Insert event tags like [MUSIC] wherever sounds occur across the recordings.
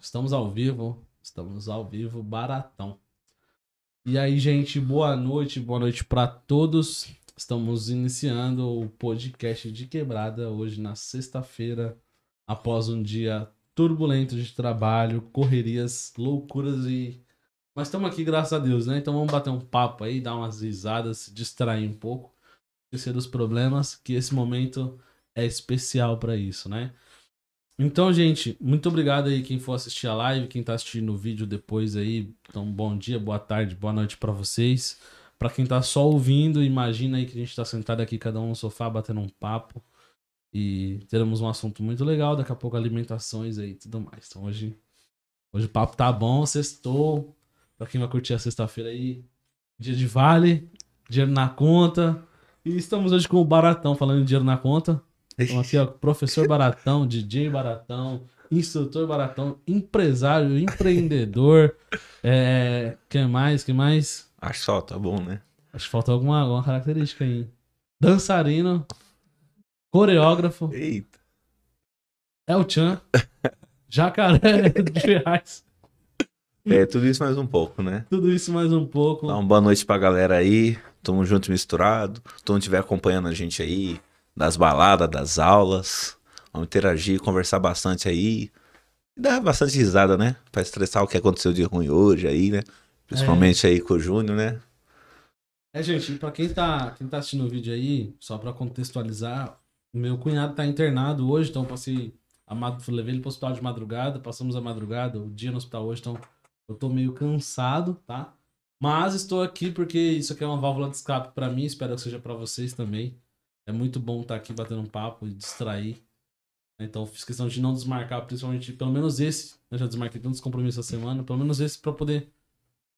Estamos ao vivo. Estamos ao vivo, baratão. E aí, gente, boa noite, boa noite para todos. Estamos iniciando o podcast de quebrada hoje na sexta-feira, após um dia turbulento de trabalho, correrias, loucuras e. Mas estamos aqui, graças a Deus, né? Então vamos bater um papo aí, dar umas risadas, se distrair um pouco, esquecer dos problemas, que esse momento é especial para isso, né? Então, gente, muito obrigado aí quem for assistir a live, quem tá assistindo o vídeo depois aí. Então, bom dia, boa tarde, boa noite para vocês. Para quem tá só ouvindo, imagina aí que a gente tá sentado aqui cada um no sofá batendo um papo e teremos um assunto muito legal, daqui a pouco alimentações aí e tudo mais. Então, hoje hoje o papo tá bom, sextou. Para quem vai curtir a sexta-feira aí, dia de vale, dinheiro na conta. E estamos hoje com o Baratão falando de dinheiro na conta. Então aqui, ó, professor Baratão, DJ Baratão, instrutor Baratão, empresário, empreendedor. É, que mais? Que mais? Acho só, tá bom, né? Acho que falta alguma, alguma característica aí. Dançarino, coreógrafo. Eita. É o Chan. [LAUGHS] Jacaré de Ferraz. É, tudo isso mais um pouco, né? Tudo isso mais um pouco. Dá uma boa noite pra galera aí. Tamo junto misturado. Todo mundo estiver acompanhando a gente aí, das baladas, das aulas. Vamos interagir, conversar bastante aí. E dar bastante risada, né? Pra estressar o que aconteceu de ruim hoje aí, né? Principalmente aí com o Júnior, né? É, gente, pra quem tá, quem tá assistindo o vídeo aí, só pra contextualizar, meu cunhado tá internado hoje, então passei. A. Levei ele pro hospital de madrugada, passamos a madrugada, o dia no hospital hoje, então eu tô meio cansado, tá? Mas estou aqui porque isso aqui é uma válvula de escape pra mim, espero que seja pra vocês também. É muito bom estar aqui batendo um papo e distrair. Então fiz questão de não desmarcar, principalmente, pelo menos esse. Eu já desmarquei tantos compromissos essa semana, pelo menos esse pra poder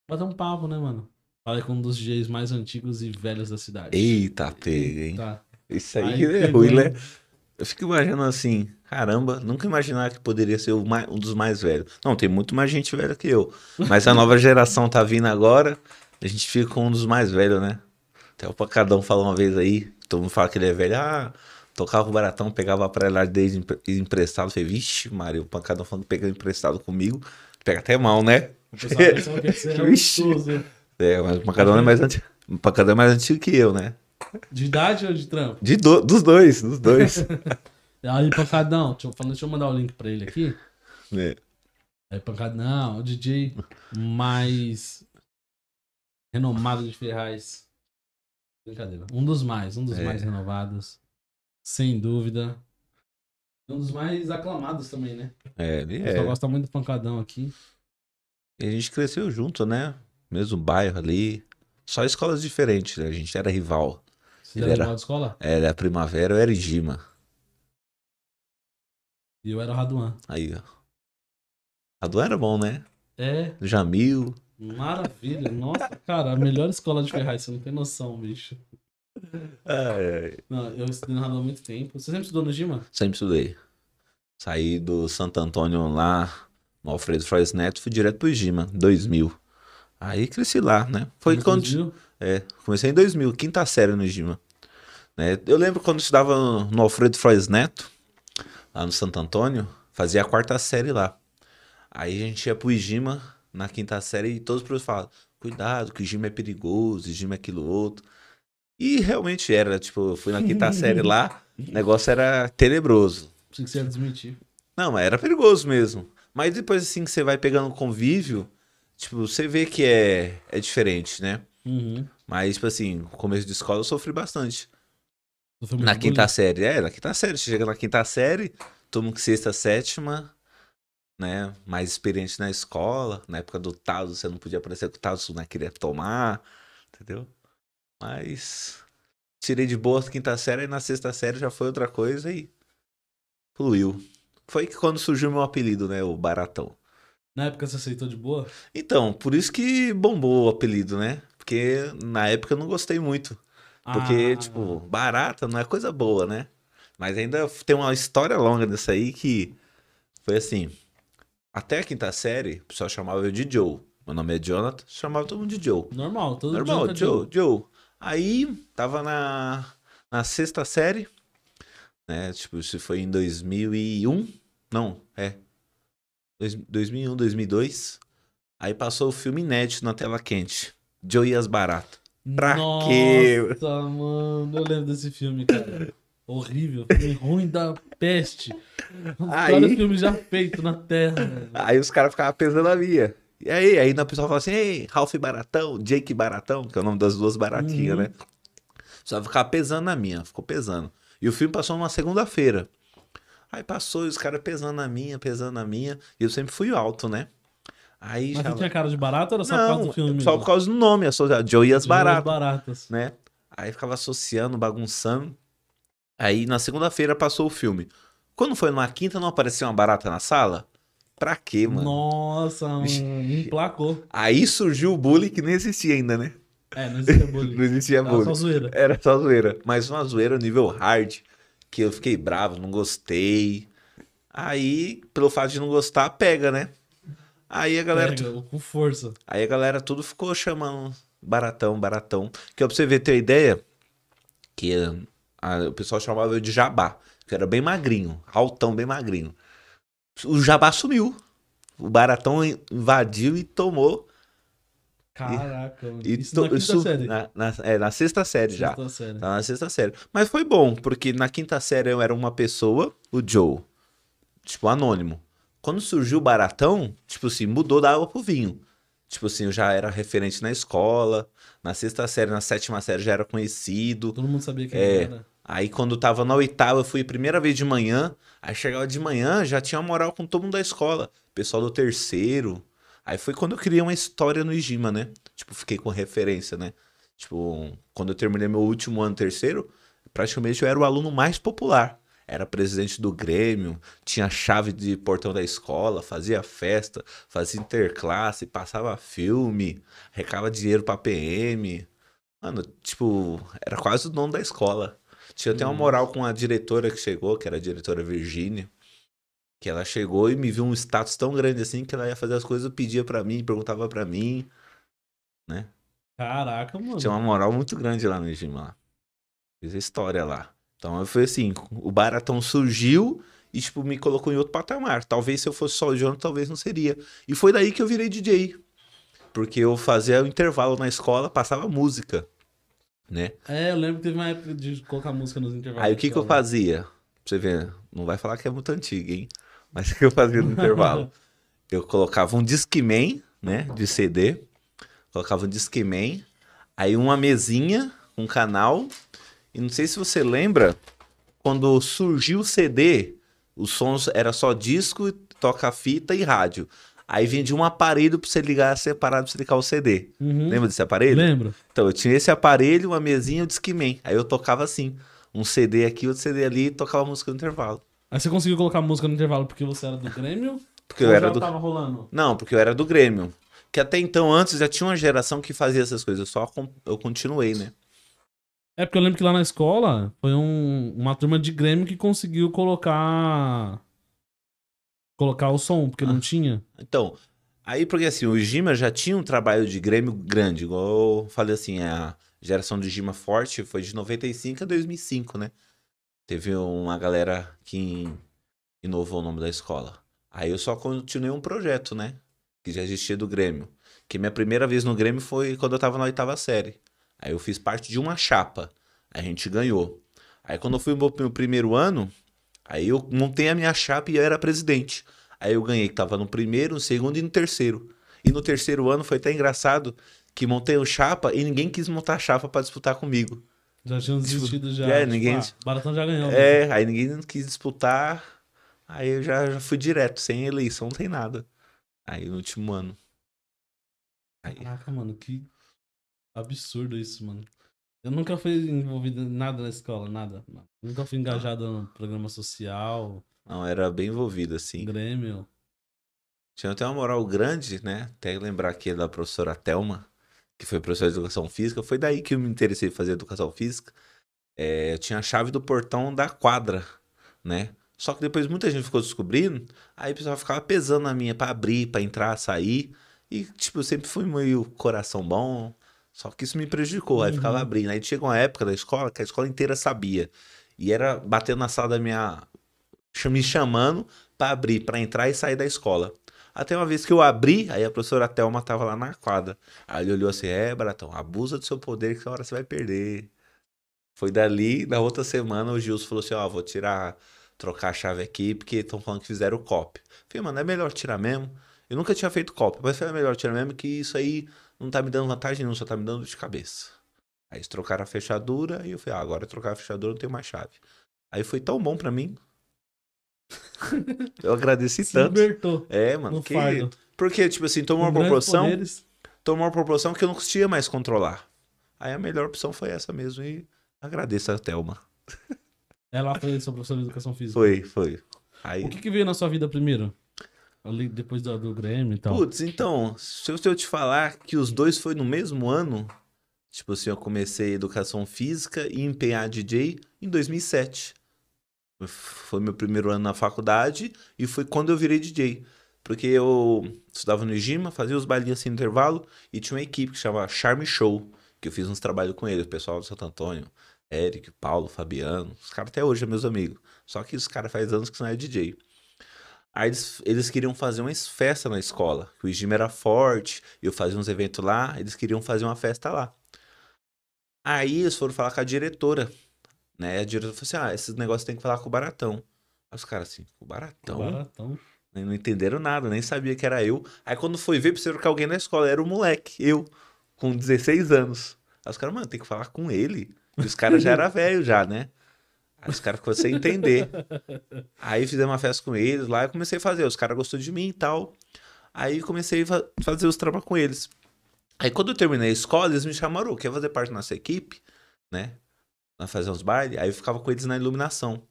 bater um papo, né, mano? Falei com um dos DJs mais antigos e velhos da cidade. Eita, pega, hein? Tá. Isso aí, Aí é ruim, né? Eu fico imaginando assim, caramba, nunca imaginar que poderia ser mais- um dos mais velhos. Não, tem muito mais gente velha que eu. Mas a nova [LAUGHS] geração tá vindo agora, a gente fica com um dos mais velhos, né? Até o Pacadão falou uma vez aí, todo mundo fala que ele é velho, ah, tocava o baratão, pegava pra lá desde empre- emprestado. Falei, vixe, Mário, o Pacadão falando pegou emprestado comigo, pega até mal, né? É [LAUGHS] Vixe. É, mas o Pacadão é mais antigo. O Pacadão é mais antigo que eu, né? De idade ou de trampo? De do- dos dois, dos dois. [LAUGHS] Aí, pancadão, deixa eu, deixa eu mandar o link pra ele aqui. É. Aí, pancadão, o DJ mais renomado de Ferraz. Brincadeira. Um dos mais, um dos É. mais renovados. Sem dúvida. Um dos mais aclamados também, né? É, ele é. gosta muito do pancadão aqui. E a gente cresceu junto, né? Mesmo bairro ali. Só escolas diferentes, né? A gente era rival. Você Ele era de escola? Era a Primavera, eu era Igima. E eu era o Raduan. Aí, ó. Do era bom, né? É, Jamil. Maravilha. Nossa, cara, a melhor escola de Ferraz, você não tem noção, bicho. Não, eu estudei no Raduan há muito tempo. Você sempre estudou no Gima? Sempre estudei. Saí do Santo Antônio lá, no Alfredo Flores Neto, fui direto pro Igima, 2000. Aí cresci lá, né? Foi Você quando. viu? É, comecei em 2000, quinta série no Igima. Né? Eu lembro quando eu estudava no Alfredo Flores Neto, lá no Santo Antônio, fazia a quarta série lá. Aí a gente ia pro Igima na quinta série e todos os professores falavam: cuidado, que o Igima é perigoso, o Igima é aquilo outro. E realmente era, tipo, eu fui na quinta série lá, o [LAUGHS] negócio era tenebroso. Pensei que você ia desmentir. Não, mas era perigoso mesmo. Mas depois, assim, que você vai pegando convívio, tipo, você vê que é, é diferente, né? Uhum. Mas, tipo assim, no começo de escola eu sofri bastante. Na quinta bullying? série, é, na quinta série. Você chega na quinta série, mundo que sexta, sétima, né? Mais experiente na escola. Na época do Tazo, você não podia aparecer com o Tazo, não queria tomar, entendeu? Mas tirei de boa a quinta série e na sexta série já foi outra coisa e fluiu. Foi que quando surgiu meu apelido, né? O Baratão. Na época você aceitou de boa? Então, por isso que bombou o apelido, né? Porque na época eu não gostei muito. Porque, Ah, tipo, barata não é coisa boa, né? Mas ainda tem uma história longa dessa aí que foi assim. Até a quinta série, o pessoal chamava eu de Joe. Meu nome é Jonathan, chamava todo mundo de Joe. Normal, todo Normal, dia. Joe, Joe. Aí, tava na, na sexta série, né? Tipo, isso foi em 2001. Não, é. dois- 2001, 2002. Aí passou o filme inédito na tela quente. Joe e as Baratas. Pra Nossa, quê? mano. Eu lembro desse filme, cara. Horrível. Filme ruim da peste. Aí- piores filmes já feito na Terra. velho. Aí os caras ficavam pesando a minha. E aí, aí o pessoal fala assim, ei, Ralph Baratão, Jake Baratão, que é o nome das duas baratinhas, Uhum. né? Só ficava pesando na minha, ficou pesando. E o filme passou numa segunda-feira. Aí passou, e os caras pesando na minha, pesando na minha. E eu sempre fui alto, né? Aí Mas já. você tinha cara de barato ou era só por causa Não, do filme? só por causa do nome, associado. Joe e as Baratas baratas. né? Aí ficava associando, bagunçando. Aí na segunda-feira passou o filme. Quando foi numa quinta, não apareceu uma barata na sala? Pra quê, mano? Nossa, um, emplacou. Aí surgiu o bullying que nem existia ainda, né? É, não existia [LAUGHS] Não bullying. existia Era bullying. só zoeira. Era só zoeira. Mas uma zoeira nível hard, que eu fiquei bravo, não gostei. Aí, pelo fato de não gostar, pega, né? Aí a galera, Pega, com força. aí a galera tudo ficou chamando baratão, baratão. Que é pra você ver, ter ideia, que o pessoal chamava eu de jabá, que era bem magrinho, altão, bem magrinho. O jabá sumiu. O baratão invadiu e tomou. Caraca. E Isso to- na isso- série. Na, na- é, na sexta série já. Sexta série. Tá na sexta série. Mas foi bom, porque na quinta série eu era uma pessoa, o Joe. Tipo, anônimo. Quando surgiu o Baratão, tipo assim, mudou da água pro vinho. Tipo assim, eu já era referente na escola. Na sexta série, na sétima série já era conhecido. Todo mundo sabia quem É. era. Aí quando tava na oitava, eu fui primeira vez de manhã. Aí chegava de manhã, já tinha moral com todo mundo da escola. Pessoal do terceiro. Aí foi quando eu criei uma história no Igima, né? Tipo, fiquei com referência, né? Tipo, quando eu terminei meu último ano terceiro, praticamente eu era o aluno mais popular. Era presidente do Grêmio, tinha chave de portão da escola, fazia festa, fazia interclasse, passava filme, recava dinheiro pra PM. Mano, tipo, era quase o dono da escola. Tinha até uma moral com a diretora que chegou, que era a diretora Virgínia. Que ela chegou e me viu um status tão grande assim que ela ia fazer as coisas, pedia pra mim, perguntava pra mim. Caraca, mano. Tinha uma moral muito grande lá no Egima lá. Fiz a história lá. Então foi assim, o Baratão surgiu e tipo me colocou em outro patamar. Talvez se eu fosse só o Jonathan, talvez não seria. E foi daí que eu virei DJ. Porque eu fazia o intervalo na escola, passava música, né? É, eu lembro que teve uma época de colocar música nos intervalos. Aí o que que eu fazia? Pra você ver, não vai falar que é muito antigo, hein? Mas [LAUGHS] o que eu fazia no intervalo? [LAUGHS] Eu colocava um Discman, né, de CD. Colocava um Discman, aí uma mesinha, um canal. E não sei se você lembra, quando surgiu o CD, os sons era só disco, toca-fita e rádio. Aí vendia um aparelho pra você ligar separado pra você ligar o CD. Uhum. Lembra desse aparelho? Lembro. Então, eu tinha esse aparelho, uma mesinha e um Discman. Aí eu tocava assim, um CD aqui, outro CD ali, e tocava música no intervalo. Aí você conseguiu colocar música no intervalo porque você era do Grêmio? Porque eu era do... tava rolando? Não, porque eu era do Grêmio. Que até então, antes, já tinha uma geração que fazia essas coisas. Só eu continuei, né? É porque eu lembro que lá na escola foi um- uma turma de Grêmio que conseguiu colocar. Colocar o som, porque Ah. não tinha. Então, aí porque assim, o Gima já tinha um trabalho de Grêmio grande. Igual eu falei assim, a geração do Gima forte foi de 95 a 2005, né? Teve uma galera que inovou o nome da escola. Aí eu só continuei um projeto, né? Que já existia do Grêmio. Que minha primeira vez no Grêmio foi quando eu tava na oitava série. Aí eu fiz parte de uma chapa. A gente ganhou. Aí quando eu fui pro meu primeiro ano, aí eu montei a minha chapa e eu era presidente. Aí eu ganhei, que tava no primeiro, no segundo e no terceiro. E no terceiro ano foi até engraçado que montei o chapa e ninguém quis montar a chapa pra disputar comigo. Já tinham desistido já. é, Tipo, ninguém- ah, Baratão já ganhou. né? É, aí ninguém quis disputar. Aí eu já, já fui direto, sem eleição, não tem nada. Aí no último ano. Aí, Caraca, mano, que absurdo isso, mano. Eu nunca fui envolvido em nada na escola, nada. Nunca fui engajado no programa social, não, era bem envolvido, assim. Grêmio. Tinha até uma moral grande, né? Até lembrar aqui da professora Thelma, que foi professora de educação física. Foi daí que eu me interessei em fazer educação física. É, eu tinha a chave do portão da quadra, né? Só que depois muita gente ficou descobrindo, aí o pessoal ficava pesando na minha pra abrir, pra entrar, sair. E, tipo, eu sempre fui meio coração bom. Só que isso me prejudicou, aí Uhum. ficava abrindo. Aí chegou uma época da escola que a escola inteira sabia. E era batendo na sala da minha. me chamando pra abrir, pra entrar e sair da escola. Até uma vez que eu abri, aí a professora Thelma tava lá na quadra. Aí ele olhou assim: é, Baratão, abusa do seu poder que uma hora você vai perder. Foi dali, na outra semana, o Gilson falou assim: ó, vou tirar, trocar a chave aqui, porque estão falando que fizeram copy. Falei, mano, é melhor tirar mesmo. Eu nunca tinha feito copy, mas foi melhor tirar mesmo que isso aí não tá me dando vantagem, não, só tá me dando de cabeça. Aí eles trocaram a fechadura e eu falei, ah, agora trocar a fechadura não tenho mais chave. Aí foi tão bom pra mim. [LAUGHS] eu agradeci Se tanto. libertou É, mano, no que... porque, tipo assim, tomou uma proporção, poderes. tomou uma proporção que eu não conseguia mais controlar. Aí a melhor opção foi essa mesmo e agradeço a Thelma. Ela foi sua professora de educação física. Foi, foi. Aí, O que, que veio na sua vida primeiro? Ali, depois do, do Grêmio e tal. Putz, então, se eu, te falar que os dois foi no mesmo ano, tipo assim, eu comecei educação física e empenhar DJ em 2007. Foi meu primeiro ano na faculdade e foi quando eu virei DJ. Porque eu estudava no Igima, fazia os bailinhos assim intervalo e tinha uma equipe que chamava Charme Show, que eu fiz uns trabalhos com ele, o pessoal do Santo Antônio, Eric, Paulo, Fabiano, os caras até hoje são meus amigos. Só que os caras faz anos que não é DJ. Aí eles, eles queriam fazer uma festa na escola. O Igima era forte, eu fazia uns eventos lá, eles queriam fazer uma festa lá. Aí eles foram falar com a diretora, né? A diretora falou assim: ah, esses negócios tem que falar com o Baratão. Aí os caras assim, o Baratão? Baratão. Nem- Não entenderam nada, nem sabia que era eu. Aí quando foi ver, precisaram que alguém na escola, era o moleque, eu, com 16 anos. Aí os caras, mano, tem que falar com ele. E os caras já eram [LAUGHS] velhos já, né? Aí os caras ficou sem entender. Aí fizemos uma festa com eles lá e comecei a fazer. Os caras gostou de mim e tal. Aí comecei a fa- fazer os trabalhos com eles. Aí quando eu terminei a escola, eles me chamaram, quer fazer parte da nossa equipe, né? Nós fazer uns bailes. Aí eu ficava com eles na iluminação.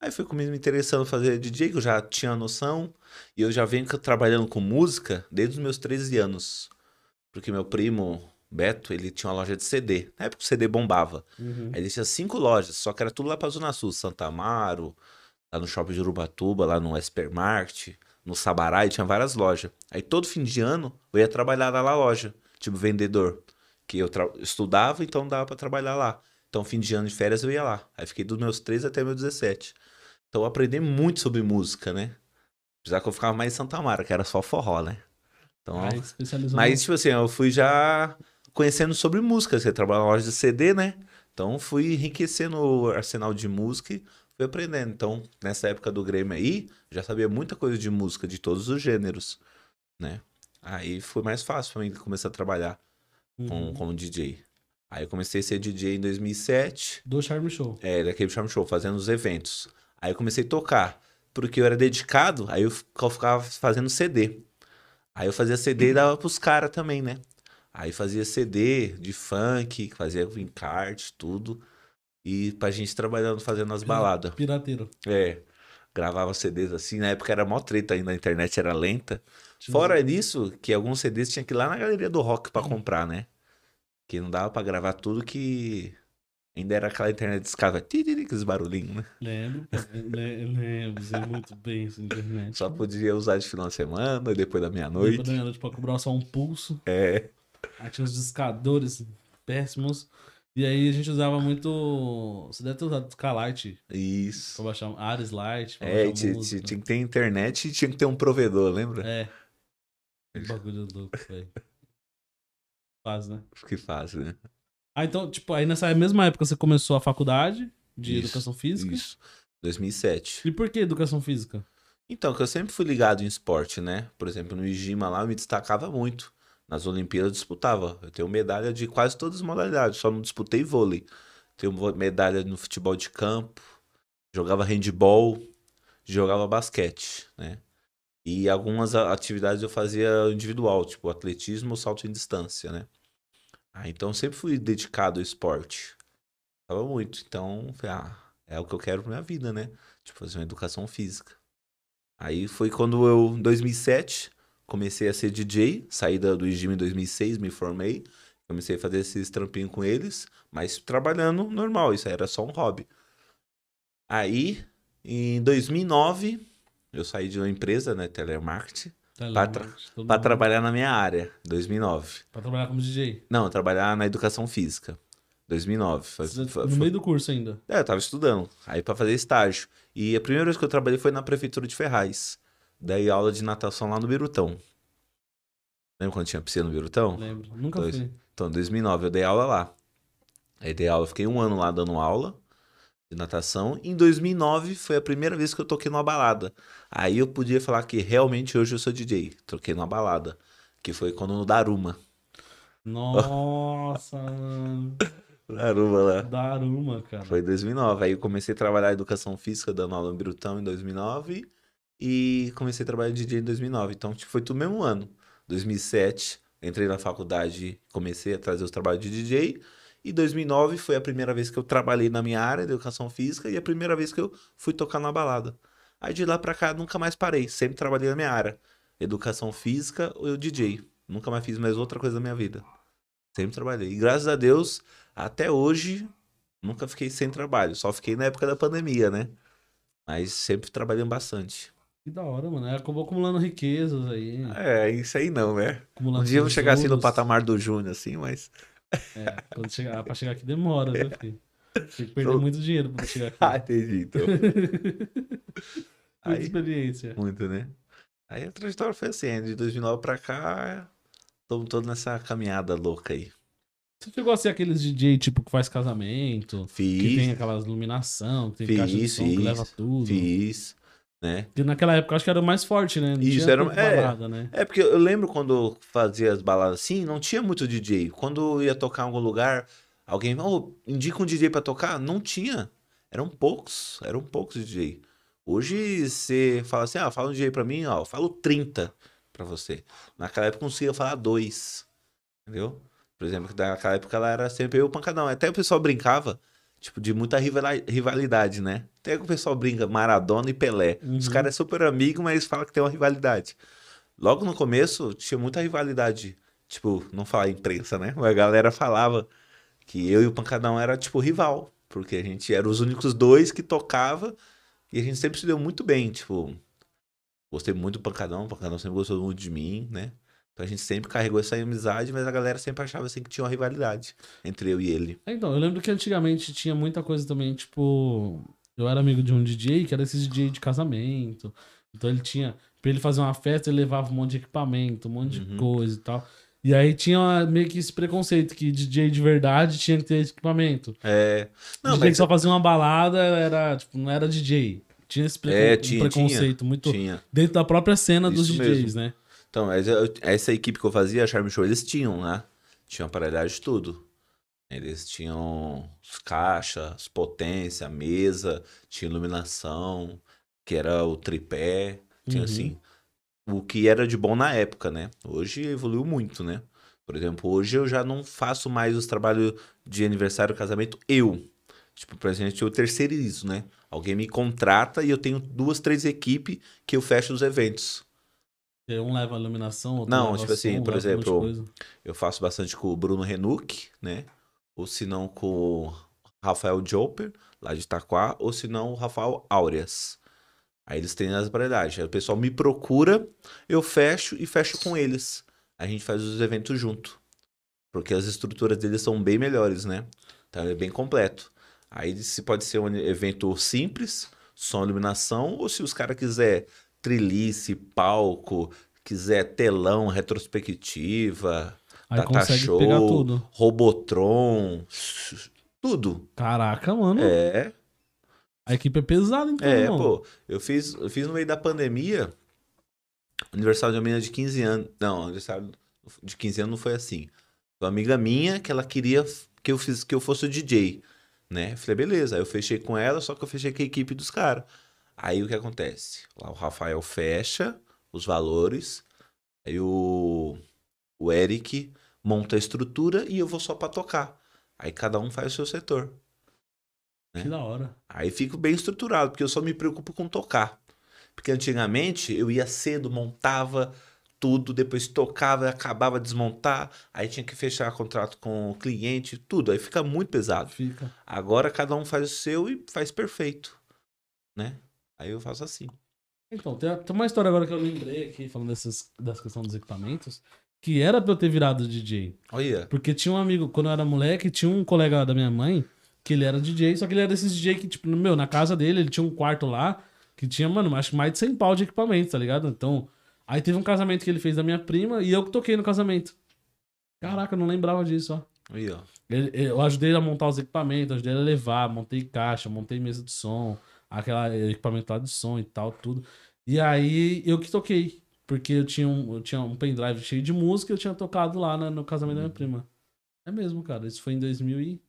Aí foi comigo me interessando fazer DJ, que eu já tinha noção. E eu já venho trabalhando com música desde os meus 13 anos. Porque meu primo, Beto, ele tinha uma loja de CD. Na época o CD bombava. Uhum. Aí ele tinha cinco lojas, só que era tudo lá pra Zona Sul. Santa Amaro, lá no Shopping de Urubatuba, lá no Supermarket, no Sabarai, tinha várias lojas. Aí todo fim de ano eu ia trabalhar lá na loja, tipo vendedor. Que eu estudava, então dava pra trabalhar lá. Então fim de ano de férias eu ia lá. Aí fiquei dos meus 13 até meus 17. Então eu aprendi muito sobre música, né? Apesar que eu ficava mais em Santa Amaro, que era só forró, né? Então, Aí especializou mas, tipo assim, eu fui já conhecendo sobre música. Você trabalha na loja de CD, né? Então, fui enriquecendo o arsenal de música e fui aprendendo. Então, nessa época do Grêmio aí, já sabia muita coisa de música, de todos os gêneros, né? Aí foi mais fácil pra mim começar a trabalhar no... com, Uhum. como DJ. Aí eu comecei a ser DJ em 2007. Do Charme Show. É, daquele Charm Show, fazendo os eventos. Aí eu comecei a tocar. Porque eu era dedicado, aí eu fi- eu ficava fazendo CD. Aí eu fazia CD e dava pros caras também, né? Aí fazia CD de funk, fazia encarte, tudo. E pra gente trabalhando, fazendo as baladas. Pirateiro. É. Gravava CDs assim, na época era mó treta ainda, a internet era lenta. Fora disso, que alguns CDs tinha que ir lá na galeria do rock pra comprar, né? Que não dava pra gravar tudo que ainda era aquela internet tiriri, aqueles barulhinhos, né? Lembro, lembro, usei muito bem essa internet. Só podia usar de final de semana, depois da Depois meia-noite. da meia-noite pra cobrar só um pulso. É. Aí tinha uns discadores péssimos. E aí a gente usava muito. Você deve ter usado Skylight Isso. pra baixar Ares Light. É, tinha, música. tinha- que ter internet e tinha que ter um provedor, lembra? É. Que bagulho louco, velho. Faz, né? Que fácil, né? Ah, então, tipo, aí nessa mesma época você começou a faculdade de Isso, educação física. Isso. 2007. E por que educação física? Então, que eu sempre fui ligado em esporte, né? Por exemplo, no Igima lá eu me destacava muito. Nas Olimpíadas eu disputava. Eu tenho medalha de quase todas as modalidades, só não disputei vôlei. Tenho medalha no futebol de campo, jogava handball, jogava basquete, né? E algumas atividades eu fazia individual, tipo atletismo ou salto em distância, né? Ah, então sempre fui dedicado ao esporte. Tava muito. Então, ah, é o que eu quero pra minha vida, né? Tipo, fazer uma educação física. Aí foi quando eu, em 2007, comecei a ser DJ, saí do Igime em 2006, me formei, comecei a fazer esses trampinhos com eles, mas trabalhando normal, isso era só um hobby. Aí, em 2009, eu saí de uma empresa, né, telemarketing, Pra tra- trabalhar na minha área, 2009. Pra trabalhar como DJ. Não, trabalhar na educação física, 2009. Foi- Você- foi- no meio do curso ainda. é, eu tava estudando, aí pra fazer estágio. E a primeira vez que eu trabalhei foi na prefeitura de Ferraz. Dei aula de natação lá no Birutão. Lembra quando tinha piscina no Birutão? Lembro. Nunca Dois. fui. Então, em 2009 eu dei aula lá. Aí dei aula, fiquei um ano lá dando aula de natação. Em 2009 foi a primeira vez que eu toquei numa balada. Aí eu podia falar que realmente hoje eu sou DJ. Toquei numa balada, que foi quando no Daruma. Nossa, [LAUGHS] mano. Daruma lá. Daruma, cara. Foi em 2009. Aí eu comecei a trabalhar educação física dando aula no Birutão em 2009 e comecei a trabalhar de DJ em 2009. Então, tipo, foi tudo mesmo ano. 2007, entrei na faculdade, comecei a trazer os trabalhos de DJ. E 2009 foi a primeira vez que eu trabalhei na minha área de educação física e a primeira vez que eu fui tocar na balada. Aí de lá pra cá nunca mais parei, sempre trabalhei na minha área. Educação física ou DJ. Nunca mais fiz mais outra coisa na minha vida. Sempre trabalhei. E graças a Deus, até hoje, nunca fiquei sem trabalho. Só fiquei na época da pandemia, né? Mas sempre trabalhando bastante. Que da hora, mano. É, acabou acumulando riquezas aí. É, isso aí não, né? acumulando Um dia eu vou chegar assim no patamar do Júnior, assim, mas. É, quando chegar, pra chegar aqui demora, viu, filho? Tem que perder Tô- muito dinheiro pra chegar aqui. [LAUGHS] Ah, entendi, então. [LAUGHS] Muita Aí- experiência. Muito, né? Aí a trajetória foi assim, de 2009 pra cá, estamos todos nessa caminhada louca aí. Você chegou a ser aqueles DJ, tipo, que faz casamento, que tem Fiz, aquelas iluminação, que tem Fiz, caixa de som que fiz, leva tudo. fiz, né? Naquela época eu acho que era o mais forte, né? Não Isso, era- tanto é. balada, né? É porque eu lembro quando fazia as baladas assim, não tinha muito DJ. Quando eu ia tocar em algum lugar, alguém, oh, indica um DJ pra tocar? Não tinha. Eram poucos, eram poucos DJ. Hoje você fala assim, ah, fala um DJ pra mim, ó, eu falo 30 pra você. Naquela época eu conseguia falar dois, entendeu? Por exemplo, naquela época ela era sempre eu o Pancadão. Até o pessoal brincava, tipo, de muita rivalidade, né? Até que o pessoal brinca Maradona e Pelé. Os Uhum. caras é super amigos, mas eles falam que tem uma rivalidade. Logo no começo, tinha muita rivalidade. Tipo, não falar imprensa, né? Mas a galera falava que eu e o Pancadão era, tipo, rival. Porque a gente era os únicos dois que tocava e a gente sempre se deu muito bem. Tipo, gostei muito do Pancadão, o Pancadão sempre gostou muito de mim, né? Então a gente sempre carregou essa amizade, mas a galera sempre achava assim que tinha uma rivalidade entre eu e ele. É, Então, eu lembro que antigamente tinha muita coisa também, tipo. Eu era amigo de um DJ que era esse DJ de casamento. Então ele tinha. Pra ele fazer uma festa, ele levava um monte de equipamento, um monte de Uhum. coisa e tal. E aí tinha uma- meio que esse preconceito que DJ de verdade tinha que ter esse equipamento. É. Não, DJ que mas só fazia uma balada era, tipo, não era DJ. Tinha esse precon- É, um tinha, preconceito muito tinha. dentro da própria cena dos Isso DJs, mesmo. né? Então, essa equipe que eu fazia, a Charme Show, eles tinham, né? Tinham aparelhagem de tudo. Eles tinham os caixas, potência, mesa, tinha iluminação, que era o tripé, tinha Uhum. assim. O que era de bom na época, né? Hoje evoluiu muito, né? Por exemplo, hoje eu já não faço mais os trabalhos de aniversário, casamento, eu. Tipo, por exemplo, eu terceirizo, né? Alguém me contrata e eu tenho duas, três equipes que eu fecho os eventos. Um leva iluminação, outro Não, tipo assim, som, por exemplo. Eu faço bastante com o Bruno Renuc, né? Ou se não com o Rafael Joper, lá de Itaquá, ou se não o Rafael Áureas. Aí eles têm as variedades. Aí o pessoal me procura, eu fecho e fecho com eles. A gente faz os eventos junto. Porque as estruturas deles são bem melhores, né? Então é bem completo. Aí se pode ser um evento simples, som, iluminação, ou se os caras quiser trelice, palco, quiser telão, retrospectiva, Aí Tata Show. Robotron, tudo. Caraca, mano. É, A equipe é pesada, então, é, irmão. pô. Eu fiz, eu fiz no meio da pandemia, aniversário de uma menina de 15 anos. Não, aniversário de 15 anos não foi assim. Uma amiga minha que ela queria que eu, fiz, que eu fosse o DJ, né? Falei, beleza. Aí eu fechei com ela, só que eu fechei com a equipe dos caras. Aí o que acontece? Lá o Rafael fecha os valores, aí o, o Eric monta a estrutura e eu vou só pra tocar. Aí cada um faz o seu setor. Que da hora. Aí fico bem estruturado, porque eu só me preocupo com tocar. Porque antigamente eu ia cedo, montava tudo, depois tocava, acabava de desmontar, aí tinha que fechar contrato com o cliente, tudo. Aí fica muito pesado. Fica. Agora cada um faz o seu e faz perfeito, né? Aí eu faço assim. Então, tem, tem uma história agora que eu lembrei aqui, falando dessas, dessa questão dos equipamentos, que era pra eu ter virado DJ. Olha, Porque tinha um amigo, quando eu era moleque, tinha um colega da minha mãe, que ele era DJ, só que ele era desses DJ que, tipo, meu, na casa dele, ele tinha um quarto lá, Que tinha, mano, acho que mais de 100 pau de equipamento, tá ligado? Então, aí teve um casamento que ele fez da minha prima e eu que toquei no casamento. Caraca, eu não lembrava disso, ó. Aí, ó. Eu ajudei ele a montar os equipamentos, ajudei ele a levar, montei caixa, montei mesa de som, aquela equipamento lá de som e tal, tudo. E aí eu que toquei, porque eu tinha um, eu tinha um pendrive cheio de música e eu tinha tocado lá na- no casamento da minha prima. É mesmo, cara. Isso foi em 2000 e...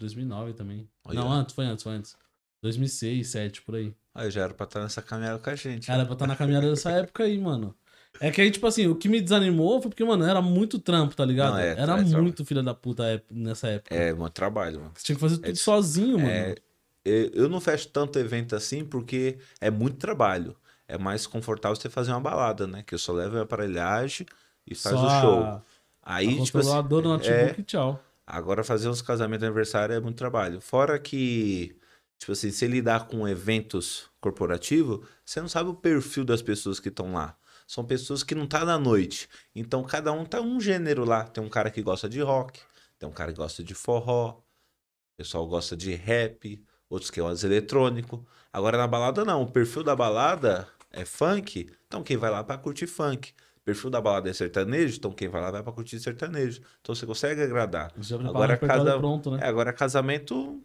2009 também. Olha. Não, antes, foi antes, foi antes. 2006, 2007, por aí. Aí já era pra estar nessa caminhada com a gente. Era pra estar na caminhada dessa [LAUGHS] época aí, mano. É que aí, tipo assim, o que me desanimou foi porque, mano, era muito trampo, tá ligado? Não, é, era é trabalho. muito filha da puta nessa época. É, muito trabalho, mano. Você tinha que fazer tudo É- sozinho, mano. É, eu não fecho tanto evento assim porque é muito trabalho. É mais confortável você fazer uma balada, né? Que eu só levo a aparelhagem e faz Só o show. Aí, a tipo assim, controladora, o notebook e tchau. agora fazer uns casamentos aniversário é muito trabalho. Fora que, tipo assim, se lidar com eventos corporativos, você não sabe o perfil das pessoas que estão lá. São pessoas que não tá na noite. Então cada um tá um gênero lá. Tem um cara que gosta de rock, tem um cara que gosta de forró, o pessoal gosta de rap, outros que gostam de eletrônico. Agora na balada não, o perfil da balada é funk, então quem vai lá pra curtir funk. O perfil da balada é sertanejo, então quem vai lá vai pra curtir sertanejo. Então você consegue agradar. Você Agora cada- pronto, né? É, agora casamento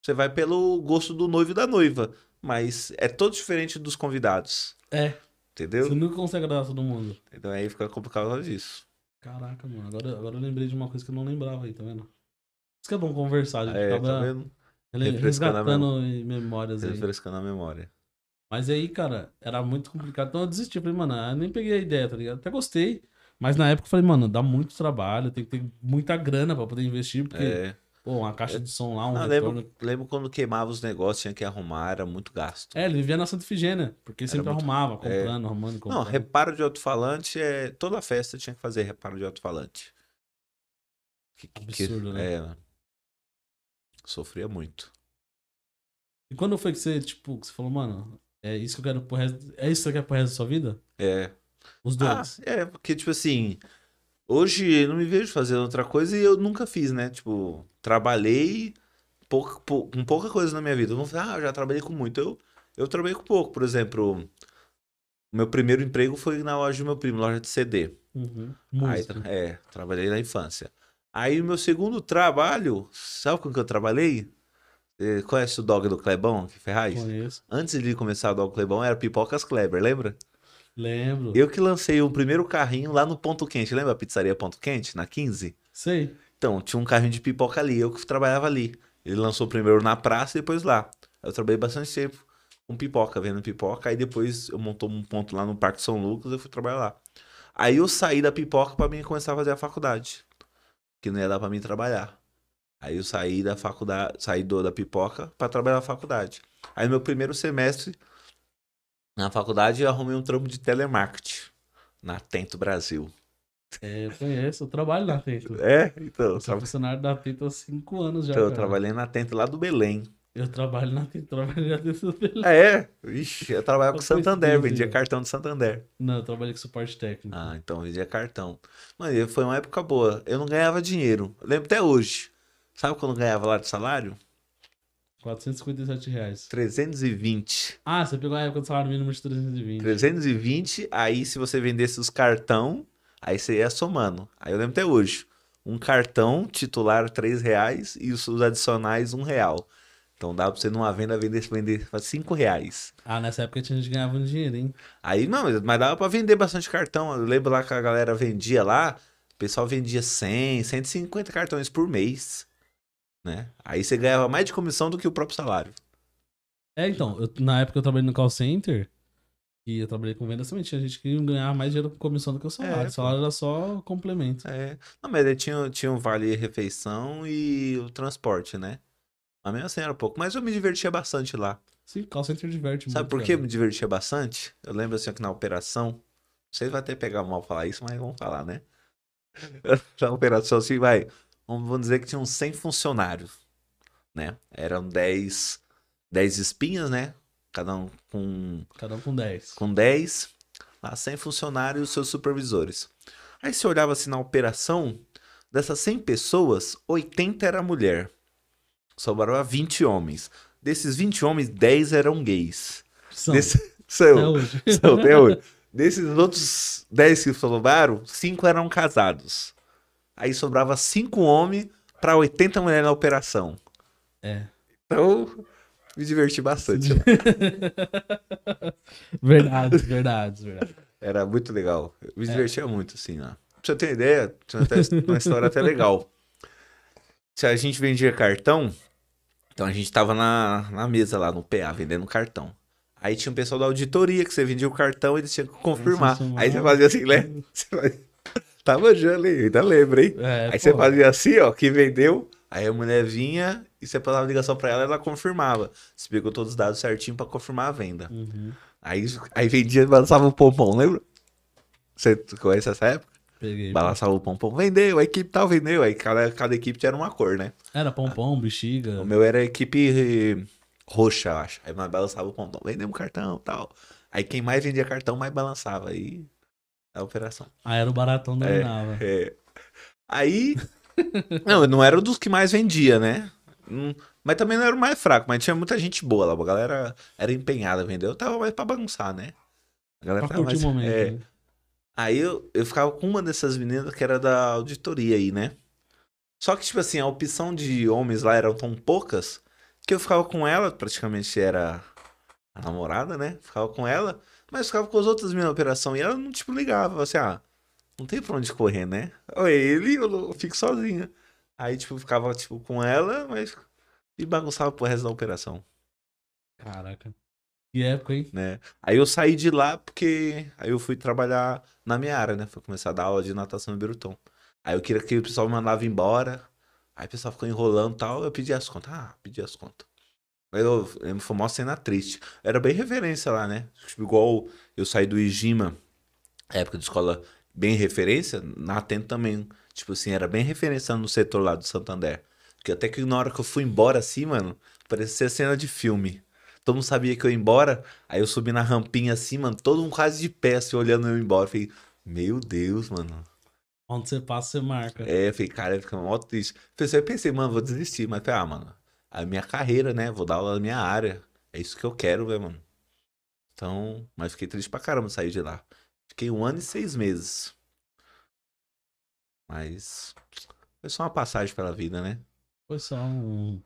você vai pelo gosto do noivo e da noiva, mas é todo diferente dos convidados, É, entendeu? você nunca consegue agradar todo mundo. Então aí fica complicado disso. Caraca, mano. Agora, agora eu lembrei de uma coisa que eu não lembrava aí, tá vendo? Isso que é bom conversar, a gente É, acaba tá vendo? Refrescando resgatando em memórias aí. Refrescando a memória. Mas aí, cara, era muito complicado. Então eu desisti. Falei, mano, eu nem peguei a ideia, tá ligado? Até gostei. Mas na época eu falei, mano, dá muito trabalho, tem que ter muita grana pra poder investir, porque, É. pô, uma caixa de som lá, um Ah, retorno. lembro, lembro quando queimava os negócios, tinha que arrumar, era muito gasto. É, ele vivia na Santa Ifigênia, porque sempre muito- arrumava, é. comprando, arrumando, Não, comprando. reparo de alto-falante é. Toda festa tinha que fazer reparo de alto-falante. Que- que- Absurdo, né? É. Sofria muito. E quando foi que você, tipo, que você falou, mano, é isso que eu quero pro resto. É isso que você quer pro resto da sua vida? É. Os Ah, dois. é, porque, tipo assim, hoje eu não me vejo fazendo outra coisa e eu nunca fiz, né? Tipo, trabalhei pouca, pou- com pouca coisa na minha vida. Vamos falar, ah, eu já trabalhei com muito. Eu, eu trabalhei com pouco. Por exemplo, meu primeiro emprego foi na loja do meu primo, loja de CD. Uhum. Aí, é, trabalhei na infância. Aí o meu segundo trabalho, sabe com que eu trabalhei? Você conhece o dog do Clebão, que Ferraz? Conheço. Antes de começar o dog Clebão, era Pipocas Kleber, lembra? Lembro. Eu que lancei o primeiro carrinho lá no Ponto Quente, lembra a pizzaria Ponto Quente, na 15? Sei. Então, tinha um carrinho de pipoca ali, eu que trabalhava ali. Ele lançou primeiro na praça e depois lá. Eu trabalhei bastante tempo com pipoca, vendo pipoca, aí depois eu montou um ponto lá no Parque São Lucas e eu fui trabalhar lá. Aí eu saí da pipoca pra mim começar a fazer a faculdade, que não ia dar pra mim trabalhar. Aí eu saí da faculdade, saí do, da pipoca pra trabalhar na faculdade. Aí no meu primeiro semestre na faculdade eu arrumei um trampo de telemarketing na Tento Brasil. É, eu conheço. Eu trabalho na Tento. É, então, Eu sou funcionário da Tento há cinco anos já. Então, eu cara. trabalhei na Tento lá do Belém. Eu trabalho na. Trabalhei na. Ah, é? Ixi, eu trabalhava com Santander, vendia cartão de Santander. Não, eu trabalhei com suporte técnico. Ah, então vendia cartão. Mano, foi uma época boa. Eu não ganhava dinheiro. Eu lembro até hoje. Sabe quando ganhava lá de salário? 457 reais. 320. Ah, você pegou a época do salário mínimo de 320. 320, aí se você vendesse os cartão, aí você ia somando. Aí eu lembro até hoje. Um cartão titular 3 reais e os adicionais 1 real. Então dá pra você numa venda vender, vender 5 reais. Ah, nessa época tinha gente ganhava um dinheiro, hein? Aí, não, mas- dava pra vender bastante cartão. Eu lembro lá que a galera vendia lá, o pessoal vendia 100, 150 cartões por mês, né? Aí você ganhava mais de comissão do que o próprio salário. É, então, eu- na época eu trabalhei no call center e eu trabalhei com vendas também. Tinha gente que ganhava mais dinheiro com comissão do que o salário. É, o salário era só complemento. É. Não, mas aí tinha, tinha um vale refeição e o transporte, né? Mas mesmo assim era pouco. Mas eu me divertia bastante lá. Sim, call center diverte Sabe muito, por que me divertia bastante? Eu lembro assim que na operação. Vocês vão até pegar mal falar isso, mas vamos falar, né? [LAUGHS] na operação assim, vai. Vamos vamos dizer que tinham 100 funcionários, né? Eram 10, 10 espinhas, né? Cada um com, Cada um com 10. com 10. Lá 100 funcionários e os seus supervisores. Aí você olhava assim na operação, dessas 100 pessoas, 80 era mulher. Sobrava 20 homens. Desses 20 homens, 10 eram gays. São. Desse- são, Até hoje. [LAUGHS] são até hoje. Desses outros 10 que sobraram, 5 eram casados. Aí sobrava 5 homens para 80 mulheres na operação. É. Então, me diverti bastante. [LAUGHS] Verdade, verdade, verdade. Era muito legal. Eu me divertia muito, assim, lá. Pra você ter ideia, tinha uma história até legal. Se a gente vendia cartão, então a gente tava na, na mesa lá no PA, vendendo cartão. Aí tinha um pessoal da auditoria que você vendia o cartão e eles tinham que confirmar. Aí você fazia assim, né? Você fazia... [LAUGHS] Tá manjando aí, ainda lembro, hein? É, Aí você fazia assim, ó, que vendeu. Aí a mulher vinha e você passava ligação pra ela ela confirmava. Você pegou todos os dados certinho pra confirmar a venda. Uhum. Aí, aí vendia e balançava o pompom, lembra? Você conhece essa época? Peguei. Balançava o pompom, vendeu, a equipe tal, vendeu. Aí cada, cada equipe tinha uma cor, né? Era pompom, O bexiga. meu era a equipe eh, roxa, eu acho. Aí nós balançava o pompom, vendemos cartão tal. Aí quem mais vendia cartão, mais balançava. Aí a operação. Aí era o baratão dominava. É. Aí. [LAUGHS] não, eu não era um dos que mais vendia, né? Hum, Mas também não era o mais fraco, mas tinha muita gente boa lá. A galera era empenhada, vendeu. Eu tava mais pra bagunçar, né? A galera Pra tava curtir o mais. momento. é. Aí eu, eu ficava com uma dessas meninas que era da auditoria aí, né? Só que, tipo assim, a opção de homens lá eram tão poucas que eu ficava com ela, praticamente era a namorada, né? Ficava com ela, mas ficava com as outras meninas na operação. E ela não, tipo, ligava, assim, ah, não tem pra onde correr, né? Ou ele, eu fico sozinha. Aí, tipo, ficava, tipo, com ela, mas. E bagunçava pro resto da operação Caraca. Que época, hein? né? Aí eu saí de lá porque aí eu fui trabalhar na minha área, né? Fui começar a dar aula de natação em Berutão. Aí eu queria que o pessoal me mandava embora. Aí o pessoal ficou enrolando e tal. Eu pedi as contas. Ah, pedi as contas. Aí eu lembro, foi uma cena triste. Era bem referência lá, né? Tipo, igual eu saí do Igima, época de escola bem referência, na Atento também. Tipo assim, era bem referência no setor lá do Santander. Porque até que na hora que eu fui embora assim, mano, parecia cena de filme. Todo mundo sabia que eu ia embora. Aí eu subi na rampinha assim, mano, todo mundo quase de pé, assim, olhando eu embora. Falei, meu Deus, mano. Onde você passa, você marca. É, eu falei, cara, fica mó triste. Pensei, eu pensei, mano, vou desistir. Mas falei, ah, mano, a minha carreira, né? Vou dar aula na minha área. É isso que eu quero, velho, mano. Então, mas fiquei triste pra caramba sair de lá. Fiquei um ano e seis meses. Mas foi só uma passagem pela vida, né? Foi só um,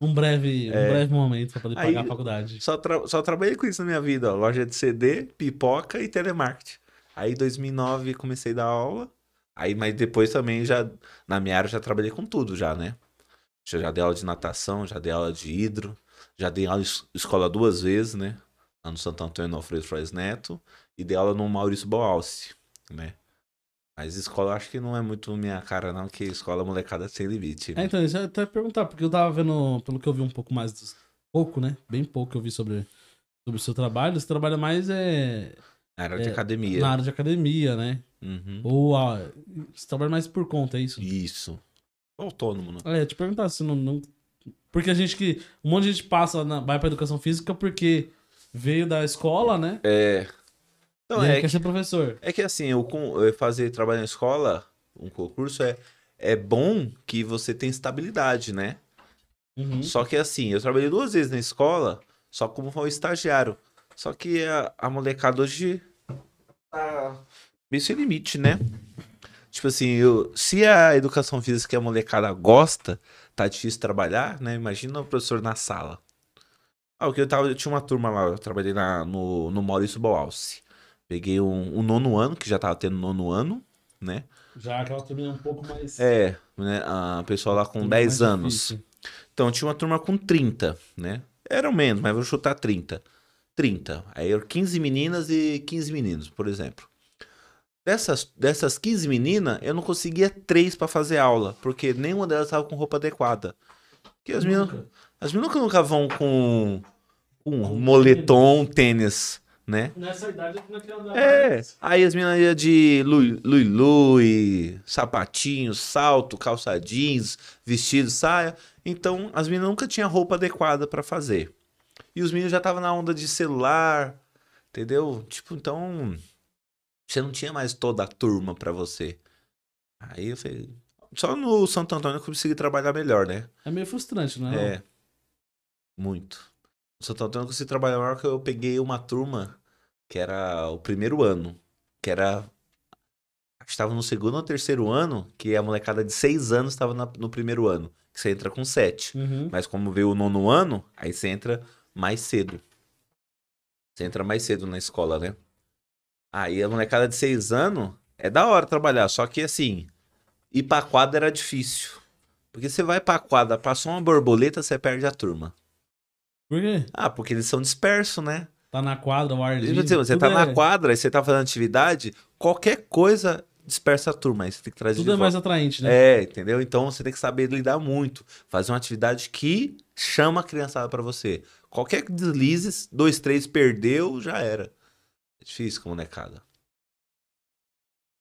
um breve, um É. breve momento pra poder Aí- pagar a faculdade. Só, tra- só trabalhei com isso na minha vida, ó. Loja de CD, pipoca e telemarketing. Aí em 2009 comecei a dar aula. Aí, mas depois também já, na minha área, já trabalhei com tudo já, né? Já, já dei aula de natação, já dei aula de hidro, já dei aula es- escola duas vezes, né? Lá no Santo Antônio no Alfredo Flores Neto. E dei aula no Maurício Boalce, né? Mas escola eu acho que não é muito minha cara, não, que escola molecada sem limite. É, então, isso eu ia até perguntar, porque eu tava vendo, pelo que eu vi um pouco mais, dos- pouco, né? Bem pouco que eu vi sobre, sobre o seu trabalho. Você trabalha mais é, Na área de é, academia. na área de academia, né? Uhum. Ou a, você trabalha mais por conta, é isso? Isso. Autônomo, né? É, te perguntar se não, não- Porque a gente que. Um monte de gente passa, na, vai pra educação física porque veio da escola, né? É. Não, é que, ser professor. é que assim, eu, eu fazer trabalho na escola, um concurso, é, é bom que você tem estabilidade, né? Uhum. Só que assim, eu trabalhei duas vezes na escola, só como um estagiário. Só que a, a molecada hoje tá meio sem limite, né? Tipo assim, eu, se a educação física que a molecada gosta, tá difícil trabalhar, né? Imagina o professor na sala. Ah, o que eu tava, eu tinha uma turma lá, eu trabalhei na, no, no Maurício Boalce. Peguei um, um nono ano, que já tava tendo nono ano, né? Já aquela turminha um pouco mais. É, né? A pessoa lá com turma 10 mais anos. difícil. Então, tinha uma turma com 30, né? Eram menos, mas vou chutar 30. 30. Aí eram 15 meninas e 15 meninos, por exemplo. Dessas, dessas 15 meninas, eu não conseguia três pra fazer aula, porque nenhuma delas estava com roupa adequada. Porque as meninas, as meninas nunca, nunca vão com, com moletom, tênis, né? Nessa idade eu não queria andar É, mais. aí as meninas iam de lui, lui, lui, sapatinho, salto, calça jeans, vestido, saia. Então, as meninas nunca tinham roupa adequada pra fazer. E os meninos já estavam na onda de celular, entendeu? Tipo, então, você não tinha mais toda a turma pra você. Aí eu falei, só no Santo Antônio eu consegui trabalhar melhor, né? É meio frustrante, não é? É. Muito. Antônio eu consegui trabalhar maior que eu peguei uma turma que era o primeiro ano, que era. Acho que estava no segundo ou terceiro ano, que a molecada de seis anos estava no primeiro ano. Que você entra com sete. Uhum. Mas como veio o nono ano, aí você entra mais cedo. Você entra mais cedo na escola, né? Aí a molecada de seis anos é da hora trabalhar, só que assim, ir pra quadra era difícil. Porque você vai pra quadra, passou uma borboleta, você perde a turma. Por quê? Ah, porque eles são dispersos, né? Tá na quadra, o ar livre, Você tudo tá é, na quadra e você tá fazendo atividade, qualquer coisa dispersa a turma, aí você tem que trazer Tudo é mais volta. atraente, né? É, entendeu? Então você tem que saber lidar muito. Fazer uma atividade que chama a criançada pra você. Qualquer deslize, dois, três, perdeu, já era. É difícil com molecada.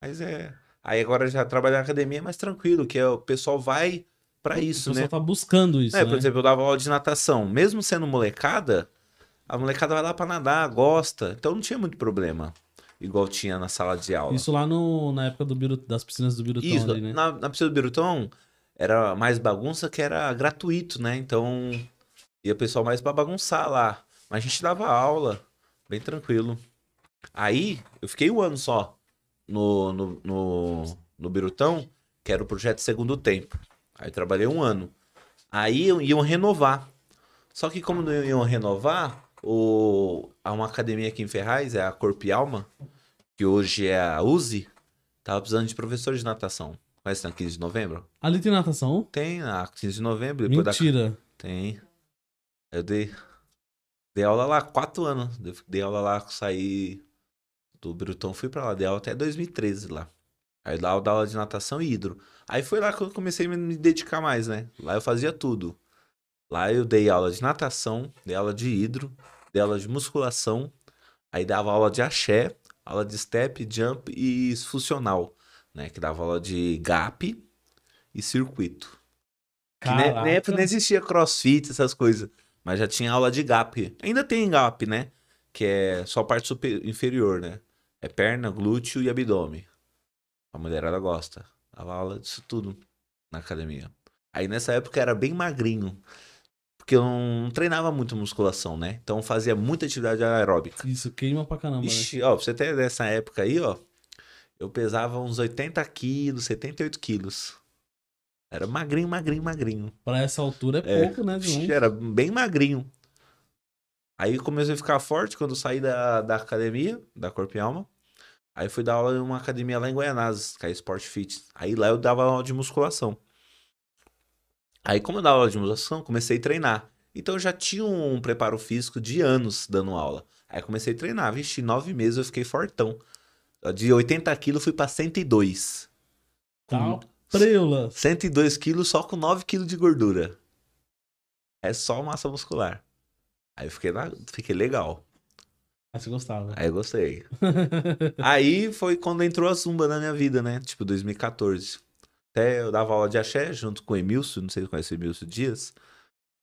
Mas é. Aí agora já trabalhar na academia é mais tranquilo, que é, o pessoal vai pra isso, né? tá buscando isso, É, né? por exemplo, eu dava aula de natação. Mesmo sendo molecada, a molecada vai lá pra nadar, gosta. Então não tinha muito problema. Igual tinha na sala de aula. Isso lá no, na época do Biru, das piscinas do Birutão Isso, ali, né? na, na piscina do Birutão era mais bagunça que era gratuito, né? Então ia o pessoal mais pra bagunçar lá. Mas a gente dava aula, bem tranquilo. Aí eu fiquei um ano só no, no, no, no Birutão, que era o projeto Segundo Tempo. Aí eu trabalhei um ano. Aí iam renovar. Só que como não iam renovar, o, há uma academia aqui em Ferraz, é a Corpo e Alma, que hoje é a USE, tava precisando de professor de natação. Conhece na 15 de novembro? Ali tem natação? Tem, na 15 de novembro, depois da... Mentira. Tem. Eu dei, dei aula lá quatro anos. Dei, dei aula lá, saí do Brutão, fui pra lá. Dei aula até 2013 lá. Aí lá eu dava aula de natação e hidro. Aí foi lá que eu comecei a me- dedicar mais, né? Lá eu fazia tudo. Lá eu dei aula de natação, dei aula de hidro, dei aula de musculação. Aí dava aula de axé, aula de step, jump e funcional, né? Que dava aula de gap e circuito. Que Caraca. na época não existia crossfit, essas coisas. Mas já tinha aula de gap. Ainda tem gap, né? Que é só a parte super- inferior, né? É perna, glúteo e abdômen. A mulherada gosta. Dava aula disso tudo na academia. Aí nessa época eu era bem magrinho. Porque eu não treinava muito musculação, né? Então eu fazia muita atividade aeróbica. Isso queima pra caramba, né? Ixi, ó, pra você ter dessa época aí, ó. Eu pesava uns 80 quilos, 78 quilos. Era magrinho, magrinho, magrinho. Pra essa altura é, É. pouco, né? De. Era bem magrinho. Aí comecei a ficar forte quando eu saí da, da academia, da Corpo e Alma. Aí fui dar aula em uma academia lá em Goianazes, que é Sport Fit. Aí lá eu dava aula de musculação. Aí como eu dava aula de musculação, comecei a treinar. Então eu já tinha um preparo físico de anos dando aula. Aí comecei a treinar. Vixe, nove meses eu fiquei fortão. De 80 quilos fui pra 102. Tá preula. 102 quilos só com 9 quilos de gordura. É só massa muscular. Aí eu fiquei, na- fiquei legal. Aí você gostava. Aí eu gostei. [LAUGHS] Aí foi quando entrou a zumba na minha vida, né? Tipo, 2014. Até eu dava aula de axé junto com o Emilson, não sei se conhece o Emilson Dias.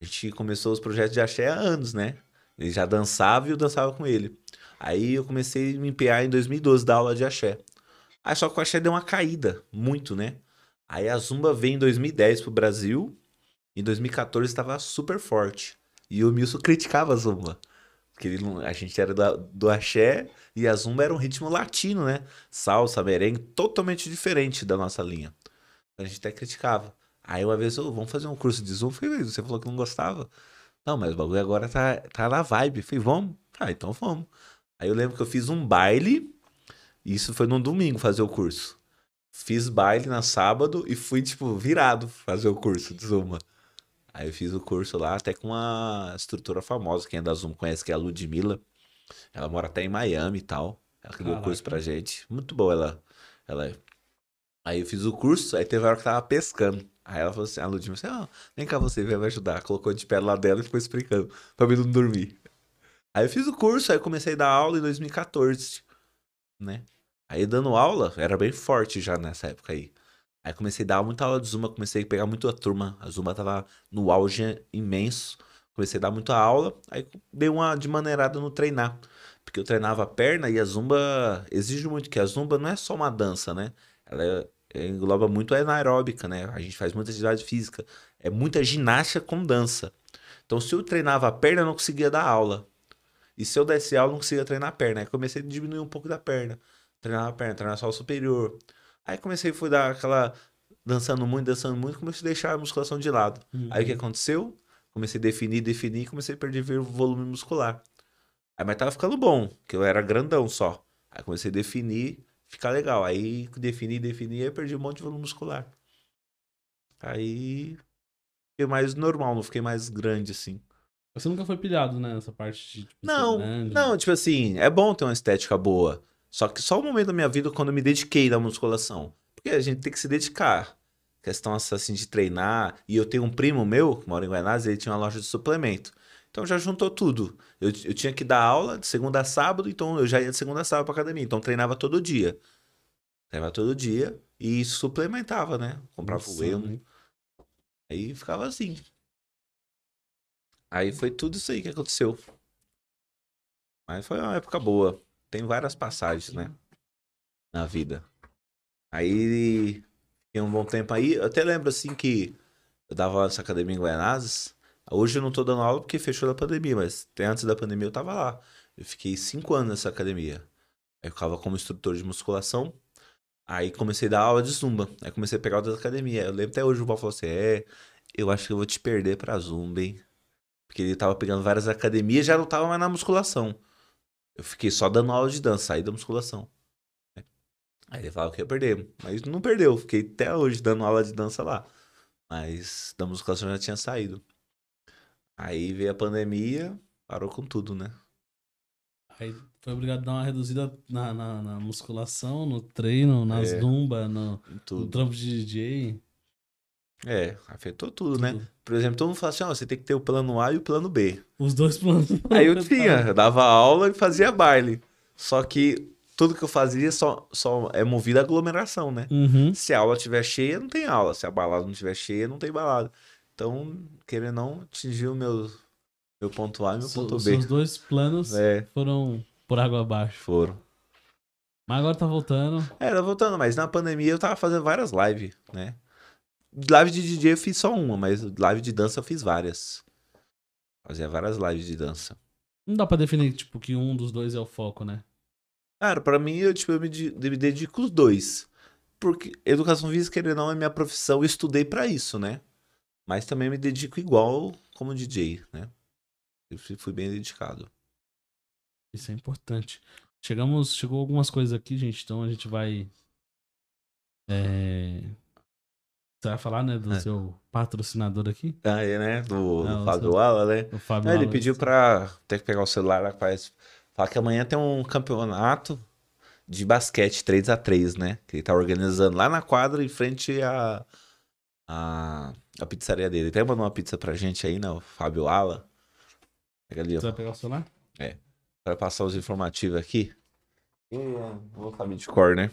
A gente começou os projetos de axé há anos, né? Ele já dançava e eu dançava com ele. Aí eu comecei a me empenhar em 2012 da aula de axé. Aí só que o axé deu uma caída, muito, né? Aí a zumba veio em 2010 pro Brasil. Em 2014 estava super forte. E o Emilson criticava a zumba. Porque ele a gente era da- do axé e a zumba era um ritmo latino, né? Salsa, merengue, totalmente diferente da nossa linha. A gente até criticava. Aí uma vez, "Ô, vamos fazer um curso de zumba. Eu falei, você falou que não gostava. Não, mas o bagulho agora tá, tá na vibe. Falei, vamos? Ah, então vamos. Aí eu lembro que eu fiz um baile, isso foi no domingo fazer o curso. Fiz baile na sábado e fui, tipo, virado fazer o curso de Zumba. Aí eu fiz o curso lá, até com uma estrutura famosa, quem é da Zumba conhece, que é a Ludmilla. Ela mora até em Miami e tal. Ela deu o curso pra gente. Muito boa ela, ela é. Aí eu fiz o curso, aí teve uma hora que tava pescando. Aí ela falou assim, a Ludmilla assim, ó, vem cá você, vem me ajudar. Colocou de pé lá dela e ficou explicando, pra mim não dormir. Aí eu fiz o curso, aí comecei a dar aula em 2014, né? Aí dando aula, era bem forte já nessa época aí. Aí comecei a dar muita aula de Zumba, comecei a pegar muito a turma. A Zumba tava no auge imenso. Comecei a dar muita aula, aí dei uma de maneirada no treinar. Porque eu treinava a perna e a Zumba exige muito, que a Zumba não é só uma dança, né? Ela é- é- engloba muito a anaeróbica, né? A gente faz muita atividade física. É muita ginástica com dança. Então, se eu treinava a perna, eu não conseguia dar aula. E se eu desse aula, eu não conseguia treinar a perna. Aí comecei a diminuir um pouco da perna. Treinar a perna, treinar só o superior. Aí comecei, fui dar aquela. dançando muito, dançando muito, comecei a deixar a musculação de lado. Uhum. Aí o que aconteceu? Comecei a definir, definir, comecei a perder o volume muscular. Aí, mas tava ficando bom, que eu era grandão só. Aí comecei a definir, ficar legal. Aí defini, defini, aí perdi um monte de volume muscular. Aí fiquei mais normal, não fiquei mais grande assim. Você nunca foi pilhado, né? Nessa parte de. Tipo, Não, não, tipo assim, é bom ter uma estética boa. Só que só o momento da minha vida quando eu me dediquei na musculação. Porque a gente tem que se dedicar. Questão assim de treinar. E eu tenho um primo meu, que mora em Guanás, ele tinha uma loja de suplemento. Então já juntou tudo. Eu, eu tinha que dar aula de segunda a sábado, então eu já ia de segunda a sábado pra academia. Então treinava todo dia. Treinava todo dia e suplementava, né? Comprava o Nossa, whey. né? Aí ficava assim. Aí foi tudo isso aí que aconteceu. Mas foi uma época boa. Tem várias passagens, né? Na vida. Aí fiquei um bom tempo aí. Eu até lembro assim que eu dava aula nessa academia em Guaianazes. Hoje eu não tô dando aula porque fechou da pandemia, mas até antes da pandemia eu tava lá. Eu fiquei cinco anos nessa academia. Aí eu ficava como instrutor de musculação. Aí comecei a dar aula de zumba. Aí comecei a pegar aula da academia. Eu lembro até hoje o Val falou assim: É, eu acho que eu vou te perder pra zumba, hein? Porque ele tava pegando várias academias já não tava mais na musculação. Eu fiquei só dando aula de dança, saí da musculação. Aí ele falava que ia perder, mas não perdeu. Fiquei até hoje dando aula de dança lá. Mas da musculação já tinha saído. Aí veio a pandemia, parou com tudo, né? Aí foi obrigado a dar uma reduzida na, na, na musculação, no treino, nas É. no, no Tudo. trampo de DJ. É, afetou tudo, né? Por exemplo, todo mundo fala assim: ó, você tem que ter o plano A e o plano B. Os dois planos. [LAUGHS] Aí eu tinha, eu dava aula e fazia baile. Só que tudo que eu fazia só, só é movido à aglomeração, né? Uhum. Se a aula estiver cheia, não tem aula. Se a balada não estiver cheia, não tem balada. Então, querendo não, atingiu meu, meu ponto A e meu Os ponto os B. seus dois planos É, foram por água abaixo. foram. Mas agora tá voltando. É, tá voltando, mas na pandemia eu tava fazendo várias lives, né? Live de DJ eu fiz só uma, mas live de dança eu fiz várias. Fazia várias lives de dança. Não dá pra definir, tipo, que um dos dois é o foco, né? Cara, pra mim, eu, tipo, eu me, de- me dedico os dois. Porque educação física, querendo ou não, é minha profissão, eu estudei pra isso, né? Mas também me dedico igual como DJ, né? Eu fui fui bem dedicado. Isso é importante. Chegamos, chegou algumas coisas aqui, gente, então a gente vai. É... Você vai falar, né, do É. seu patrocinador aqui? Ah, é, né? Do, Não, do Fábio seu- Ala, né? Fábio. Ele pediu pra ter que pegar o celular lá, faz. Fala que amanhã tem um campeonato de basquete 3x3, né? Que ele tá organizando lá na quadra, em frente à a, a, pizzaria dele. Até mandou uma pizza pra gente aí, né? O Fábio Ala. Pega ali, ó. Você vai pegar o celular? Pra passar os informativos aqui. Eu não vou saber de cor, né?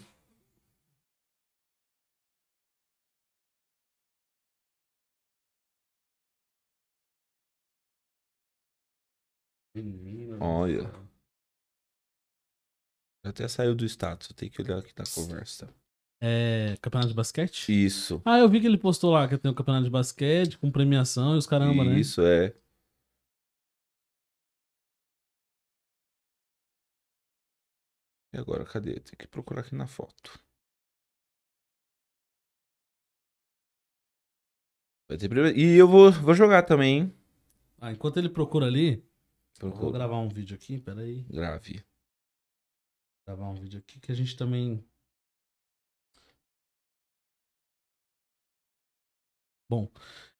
Olha. Até saiu do status, tem que olhar aqui na conversa. É. Campeonato de basquete? Isso. Ah, eu vi que ele postou lá que tem o campeonato de basquete com premiação e os caramba, né? Isso, é. E agora, cadê? Tem que procurar aqui na foto. Vai ter primeiro- E eu vou, vou jogar também, hein? Ah, enquanto ele procura ali, vou gravar um vídeo aqui, peraí. Grave. Gravar um vídeo aqui que a gente também. Bom,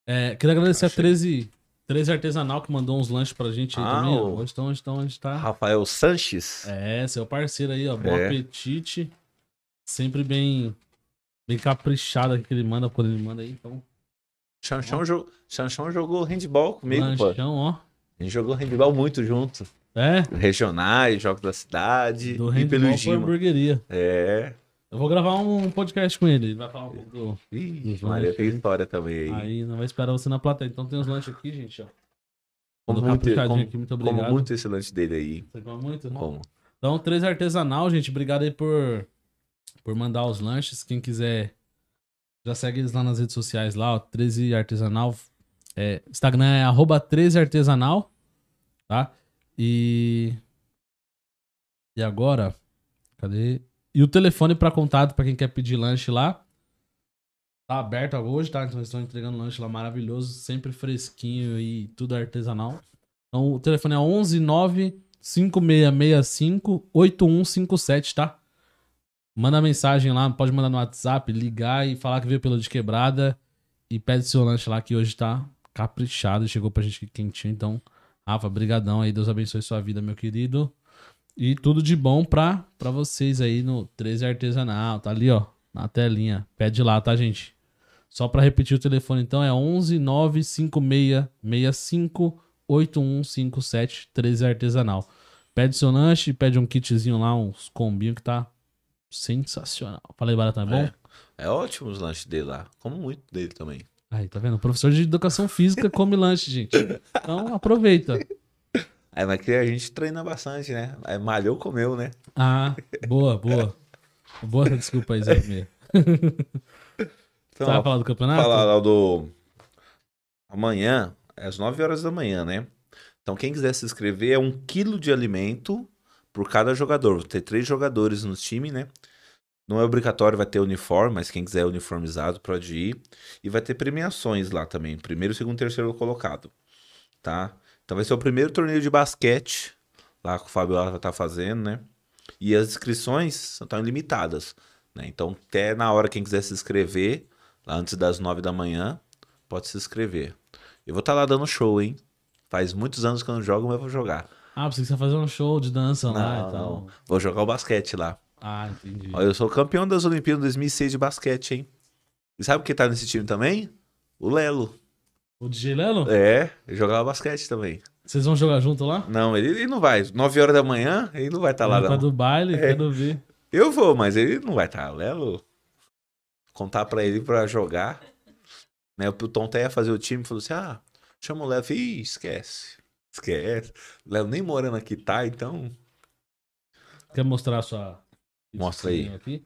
é, queria agradecer Achei. a 13, 13 Artesanal que mandou uns lanches pra gente aí Ah, também. ó. o- Hoje então, hoje então a gente tá. Rafael Sanches. É, seu parceiro aí, ó. Bom É. apetite. Sempre bem, bem caprichado aqui que ele manda quando ele manda aí. Então, Chanchão, jo... Chanchão jogou handball comigo, pô. lanchão, ó. A gente jogou handball muito junto. É, Regionais, jogos da cidade. do e pelo Gima. hamburgueria. É. Eu vou gravar um podcast com ele. Ele vai falar um pouco do. Ih, Maria tem história também aí. Aí não vai esperar você na plateia. Então tem uns lanches aqui, gente, ó. Como muito, como, aqui, muito como obrigado. muito esse lanche dele aí. Você come muito? Como? Então, 13 Artesanal, gente. Obrigado aí por, por mandar os lanches. Quem quiser, já segue eles lá nas redes sociais lá, ó. 13 Artesanal. É, Instagram é arroba 13artesanal, tá? E. E agora. Cadê? E o telefone pra contato pra quem quer pedir lanche lá. Tá aberto hoje, tá? Então estão entregando lanche lá maravilhoso, sempre fresquinho e tudo artesanal. Então o telefone é 11 9 5665 8157, tá? Manda mensagem lá, pode mandar no WhatsApp, ligar e falar que veio pelo de quebrada e pede seu lanche lá que hoje tá caprichado, chegou pra gente quentinho. Então, Rafa, brigadão aí, Deus abençoe sua vida, meu querido. E tudo de bom pra, pra vocês aí no 13 Artesanal, tá ali, ó, na telinha. Pede lá, tá, gente? Só pra repetir o telefone, então, é 11 95665 8157 13 Artesanal. Pede seu lanche, pede um kitzinho lá, uns combinhos que tá sensacional. Falei, Baratão, é bom? É, é ótimo os lanches dele lá. Como muito dele também. Aí, tá vendo? O professor de educação física come lanche, gente. Então aproveita. É, mas que a gente treina bastante, né? Aí malhou, comeu, né? Ah, boa, boa. Boa desculpa aí, Zé Meia. Então, Você vai falar do campeonato? falar do. Amanhã, é às 9 horas da manhã, né? Então, quem quiser se inscrever, é um quilo de alimento por cada jogador. Vou ter três jogadores no time, né? Não é obrigatório, vai ter uniforme, mas quem quiser uniformizado pode ir. E vai ter premiações lá também. Primeiro, segundo, terceiro colocado. Tá? Então vai ser o primeiro torneio de basquete lá que o Fábio vai estar fazendo, né? E as inscrições estão ilimitadas. Né? Então, até na hora, quem quiser se inscrever, lá antes das nove da manhã, pode se inscrever. Eu vou estar lá dando show, hein? Faz muitos anos que eu não jogo, mas eu vou jogar. Ah, você quer fazer um show de dança lá e Não, tal. não. Vou jogar o basquete lá. Ah, entendi. Ó, eu sou campeão das Olimpíadas 2006 de basquete, hein? E sabe quem tá nesse time também? O Lelo. O DJ Lelo? É, ele jogava basquete também. Vocês vão jogar junto lá? Não, ele, ele não vai. 9 horas da manhã, ele não vai estar lá, Ele tá não. do baile, É. quero ver. Eu vou, mas ele não vai estar. Lelo, contar pra ele pra jogar. Né, o Tom até ia fazer o time falou assim: ah, chama o Lelo. Ih, esquece. Esquece. Lelo nem morando aqui tá, então. Quer mostrar a sua. Mostra aí. Aqui?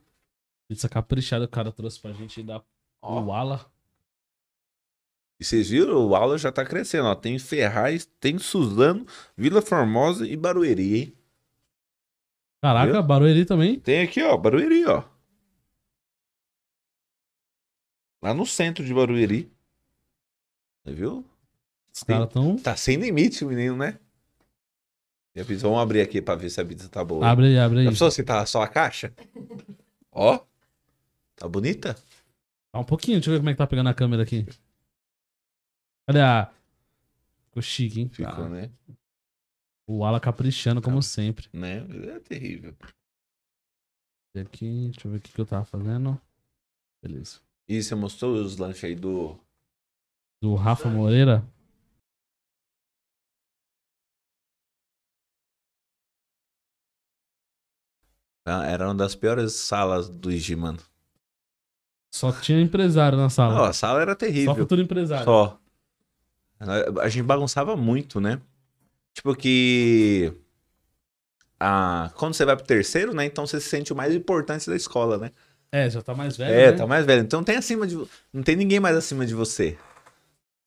Pizza caprichada que o cara trouxe pra gente da Ó. Uala. E vocês viram? O aula já tá crescendo, ó. Tem Ferraz, tem Suzano, Vila Formosa e Barueri, hein? Caraca, Viu? Barueri também. Tem aqui, ó, Barueri, ó. Lá no centro de Barueri. Viu? Os caras tão. Tá sem limite o menino, né? Vamos abrir aqui pra ver se a pizza tá boa. Abre aí, abre aí. Já pensou se tá só a caixa? [LAUGHS] Ó. Tá bonita? Tá um pouquinho, deixa eu ver como é que tá pegando a câmera aqui. Cadê a. Ficou chique, hein? Ficou, Tá. né? O Ala caprichando, como Tá. sempre. né? É terrível. Aqui, deixa eu ver o que, que eu tava fazendo. Beleza. E você mostrou os lanches aí do. Do Rafa Moreira. Era uma das piores salas do IG, mano. Só tinha empresário na Não, sala. a sala era Só terrível. futuro empresário. Só. A- A gente bagunçava muito, né? Tipo que. Ah, quando você vai pro terceiro, né? Então você se sente o mais importante da escola, né? É, já tá mais velho. É, né? tá mais velho. Então tem acima de. Não tem ninguém mais acima de você.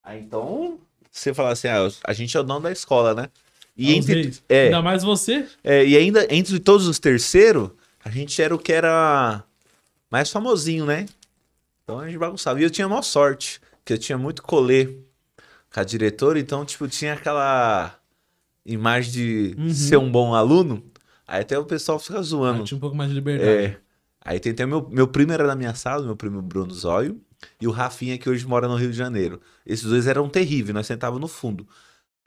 Aí então. Você fala assim, ah, a gente é o dono da escola, né? E, Aos entre, reis. é, Ainda mais você. é, e ainda entre todos os terceiros, a gente era o que era mais famosinho, né? Então a gente bagunçava. E eu tinha maior sorte, que eu tinha muito colê com a diretora, então, tipo, tinha aquela imagem de Uhum. ser um bom aluno. Aí até o pessoal fica Ah, zoando. tinha um pouco mais de liberdade. É. Aí tem até meu, meu primo era da minha sala, meu primo Bruno Zóio, e o Rafinha, que hoje mora no Rio de Janeiro. Esses dois eram terríveis, nós sentávamos no fundo.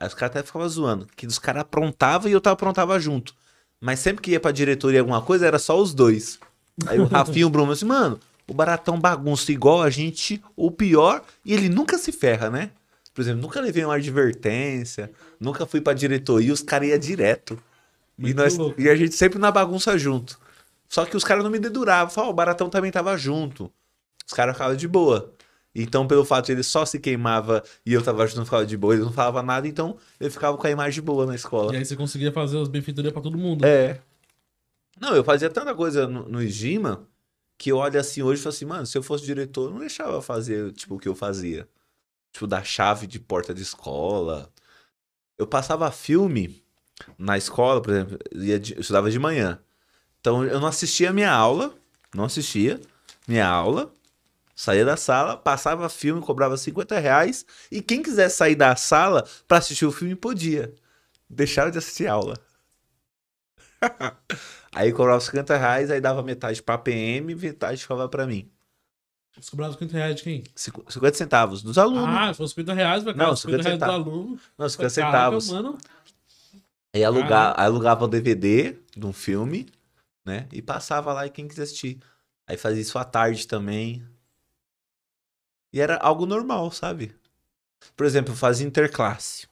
Aí os caras até ficavam zoando, que os caras aprontavam e eu tava aprontava junto. Mas sempre que ia pra diretoria alguma coisa, era só os dois. Aí o Rafinha e o Bruno assim, mano, o Baratão bagunça igual a gente, ou pior, e ele nunca se ferra, né? Por exemplo, nunca levei uma advertência, nunca fui pra diretoria, os caras iam direto. E, nós, louco. e a gente sempre na bagunça junto. Só que os caras não me deduravam. Falavam, o Baratão também tava junto. Os caras ficavam de boa. Então, pelo fato de ele só se queimava e eu tava não ficava de boa, ele não falava nada, então eu ficava com a imagem boa na escola. E aí você conseguia fazer os benfeitorias pra todo mundo. É. Não, eu fazia tanta coisa no, no que eu olho assim hoje e falo assim, mano, se eu fosse diretor, eu não deixava fazer tipo o que eu fazia. tipo, da chave de porta de escola. Eu passava filme na escola, por exemplo, eu estudava de manhã. Então eu não assistia a minha aula, não assistia minha aula, saía da sala, passava filme, cobrava 50 reais, e quem quisesse sair da sala pra assistir o filme podia. Deixaram de assistir aula. [LAUGHS] aí cobrava 50 reais, aí dava metade pra PM e metade ficava pra mim. Você cobrava 50 reais de quem? Cinqu- 50 centavos dos alunos. Ah, fosse 50 reais, vai Não, cara, 50 reais do 50 aluno. não, 50 Caraca, centavos. mano. Aí alugar, alugava o DVD de um filme, né? E passava lá e quem quisesse assistir. Aí fazia isso à tarde também. E era algo normal, sabe? Por exemplo, eu fazia interclasse,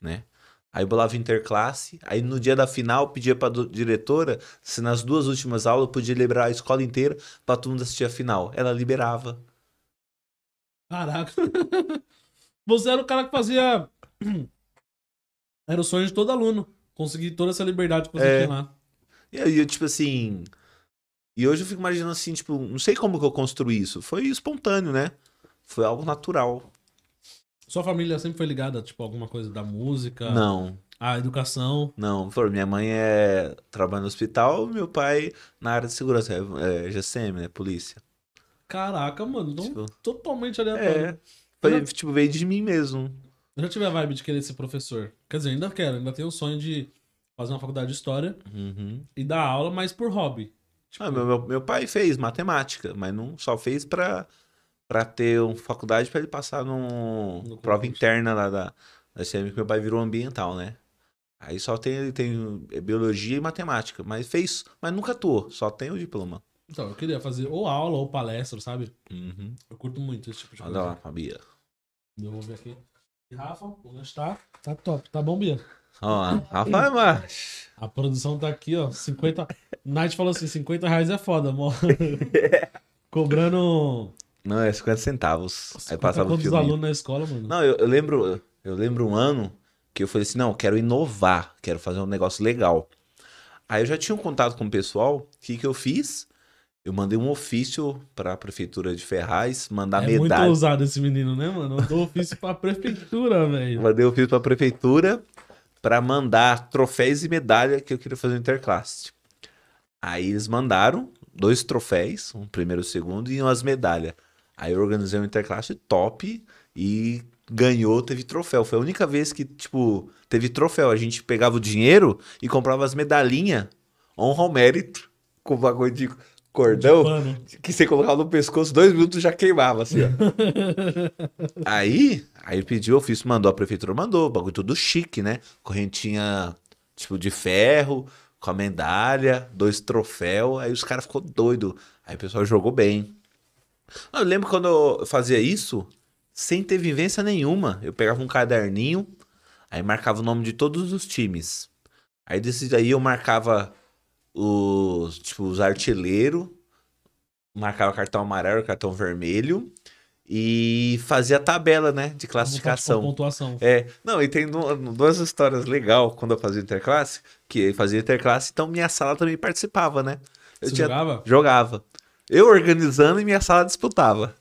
né? Aí eu bolava interclasse, aí no dia da final pedia pra diretora se nas duas últimas aulas eu podia liberar a escola inteira pra todo mundo assistir a final. Ela liberava. Caraca. [LAUGHS] Você era o cara que fazia. [CLEARS THROAT] Era o sonho de todo aluno. Conseguir toda essa liberdade que você É. tinha lá. E aí eu, tipo assim. E hoje eu fico imaginando assim, tipo, não sei como que eu construí isso. Foi espontâneo, né? Foi algo natural. Sua família sempre foi ligada, tipo, a alguma coisa da música, Não, a educação. não. Por, minha mãe é trabalha no hospital, meu pai na área de segurança, é, é GCM, né? Polícia. Caraca, mano. Então, Tipo, totalmente aleatório. é. Foi, tipo, veio de mim mesmo. Eu já tive a vibe de querer ser professor. Quer dizer, ainda quero, ainda tenho o sonho de fazer uma faculdade de história Uhum. e dar aula, mas por hobby. Tipo, Ah, meu, meu, meu pai fez matemática, mas não só fez pra, pra ter uma faculdade pra ele passar num No prova interna lá da, da CM, que meu pai virou ambiental, né? Aí só tem, ele tem é, biologia e matemática, mas fez, mas nunca atuou, só tem o diploma. Então, eu queria fazer ou aula ou palestra, sabe? Uhum. Eu curto muito esse tipo de Olha coisa. lá, Fabia. Eu vou ver aqui. E Rafa, o lanche tá, tá top. Tá bom, Bia? Ó, Rafa é macho. A produção tá aqui, ó. 50. Night falou assim: 50 reais é foda, amor. [LAUGHS] Cobrando. Não, é 50 centavos. Aí Passava o quantos filme. alunos na escola, mano? Não, eu, eu lembro, eu lembro um ano que eu falei assim, não, eu quero inovar, quero fazer um negócio legal. Aí eu já tinha um contato com o pessoal, o que que eu fiz? Eu mandei um ofício para a prefeitura de Ferraz, mandar é muito medalha. ousado esse menino, né, mano? Eu dou ofício pra prefeitura, velho. Mandei ofício para a prefeitura para mandar troféus e medalha que eu queria fazer no interclasse. Aí eles mandaram dois troféus, um primeiro e um segundo, e umas medalhas. Aí eu organizei um interclasse top e ganhou, teve troféu. Foi a única vez que, tipo, teve troféu. A gente pegava o dinheiro e comprava as medalhinhas honra ao mérito com bagulho de cordão Mano, que você colocava no pescoço, dois minutos já queimava, assim, ó. [LAUGHS] aí, aí pediu, o ofício mandou, a prefeitura mandou, bagulho tudo chique, né? Correntinha, tipo, de ferro, com a medalha, dois troféus, aí os caras ficou doido. Aí o pessoal jogou bem. Eu lembro quando eu fazia isso, sem ter vivência nenhuma. Eu pegava um caderninho, aí marcava o nome de todos os times. Aí desse daí eu marcava os, tipo, os artilheiros, marcava cartão amarelo, cartão vermelho e fazia a tabela, né, de classificação. pontuação. É, não, e tem du- duas histórias legais quando eu fazia interclasse, que eu fazia interclasse, então minha sala também participava, né? Eu Você tinha- jogava? jogava. Eu organizando e minha sala disputava.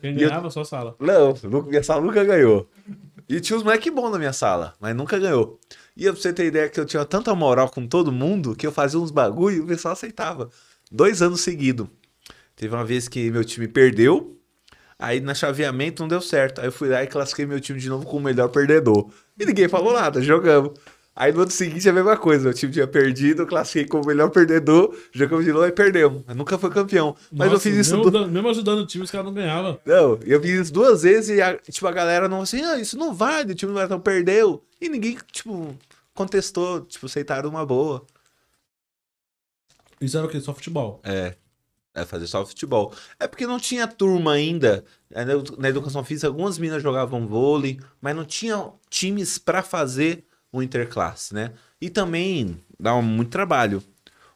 Quem E eu- ganhava, sua sala. Não, minha sala nunca ganhou. E tinha uns moleque bons na minha sala, mas nunca ganhou. E pra você ter ideia que eu tinha tanta moral com todo mundo que eu fazia uns bagulho e o pessoal aceitava. Dois anos seguidos. Teve uma vez que meu time perdeu, aí na chaveamento não deu certo. Aí eu fui lá e classifiquei meu time de novo como o melhor perdedor. E ninguém falou nada, jogamos. Aí no ano seguinte a mesma coisa, o time tinha perdido, eu classifiquei como o melhor perdedor, jogamos de novo e perdemos. Mas nunca foi campeão. Mas eu Nossa, fiz isso mesmo, du- mesmo ajudando o time, os caras não ganhavam. não, eu fiz isso duas vezes e a, tipo, a galera não assim, ah, isso não vale, o time do Maratão perdeu. E ninguém, tipo, contestou, tipo, aceitaram uma boa. Isso era o quê? Só futebol. É, é fazer só futebol. É porque não tinha turma ainda. É, Na edu- na educação física, algumas meninas jogavam vôlei, mas não tinha times pra fazer o interclasse, né? E também dá muito trabalho.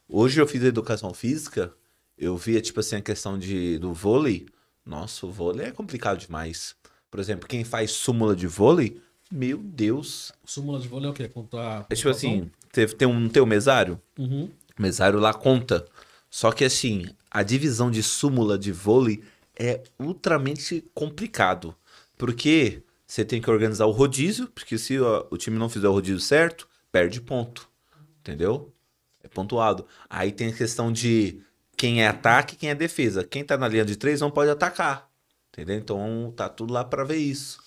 Hoje eu fiz educação física, eu via, tipo assim, a questão de, do vôlei. Nossa, o vôlei é complicado demais. Por exemplo, quem faz súmula de vôlei, meu Deus. Súmula de vôlei é o quê? Contar. É tipo assim, tem, tem um, tem um mesário, Uhum. o mesário lá conta. Só que assim, a divisão de súmula de vôlei é ultramente complicado. Porque você tem que organizar o rodízio, porque se ó, o time não fizer o rodízio certo, perde ponto. Entendeu? É pontuado. Aí tem a questão de quem é ataque e quem é defesa. Quem tá na linha de três não pode atacar. Entendeu? Então tá tudo lá pra ver isso.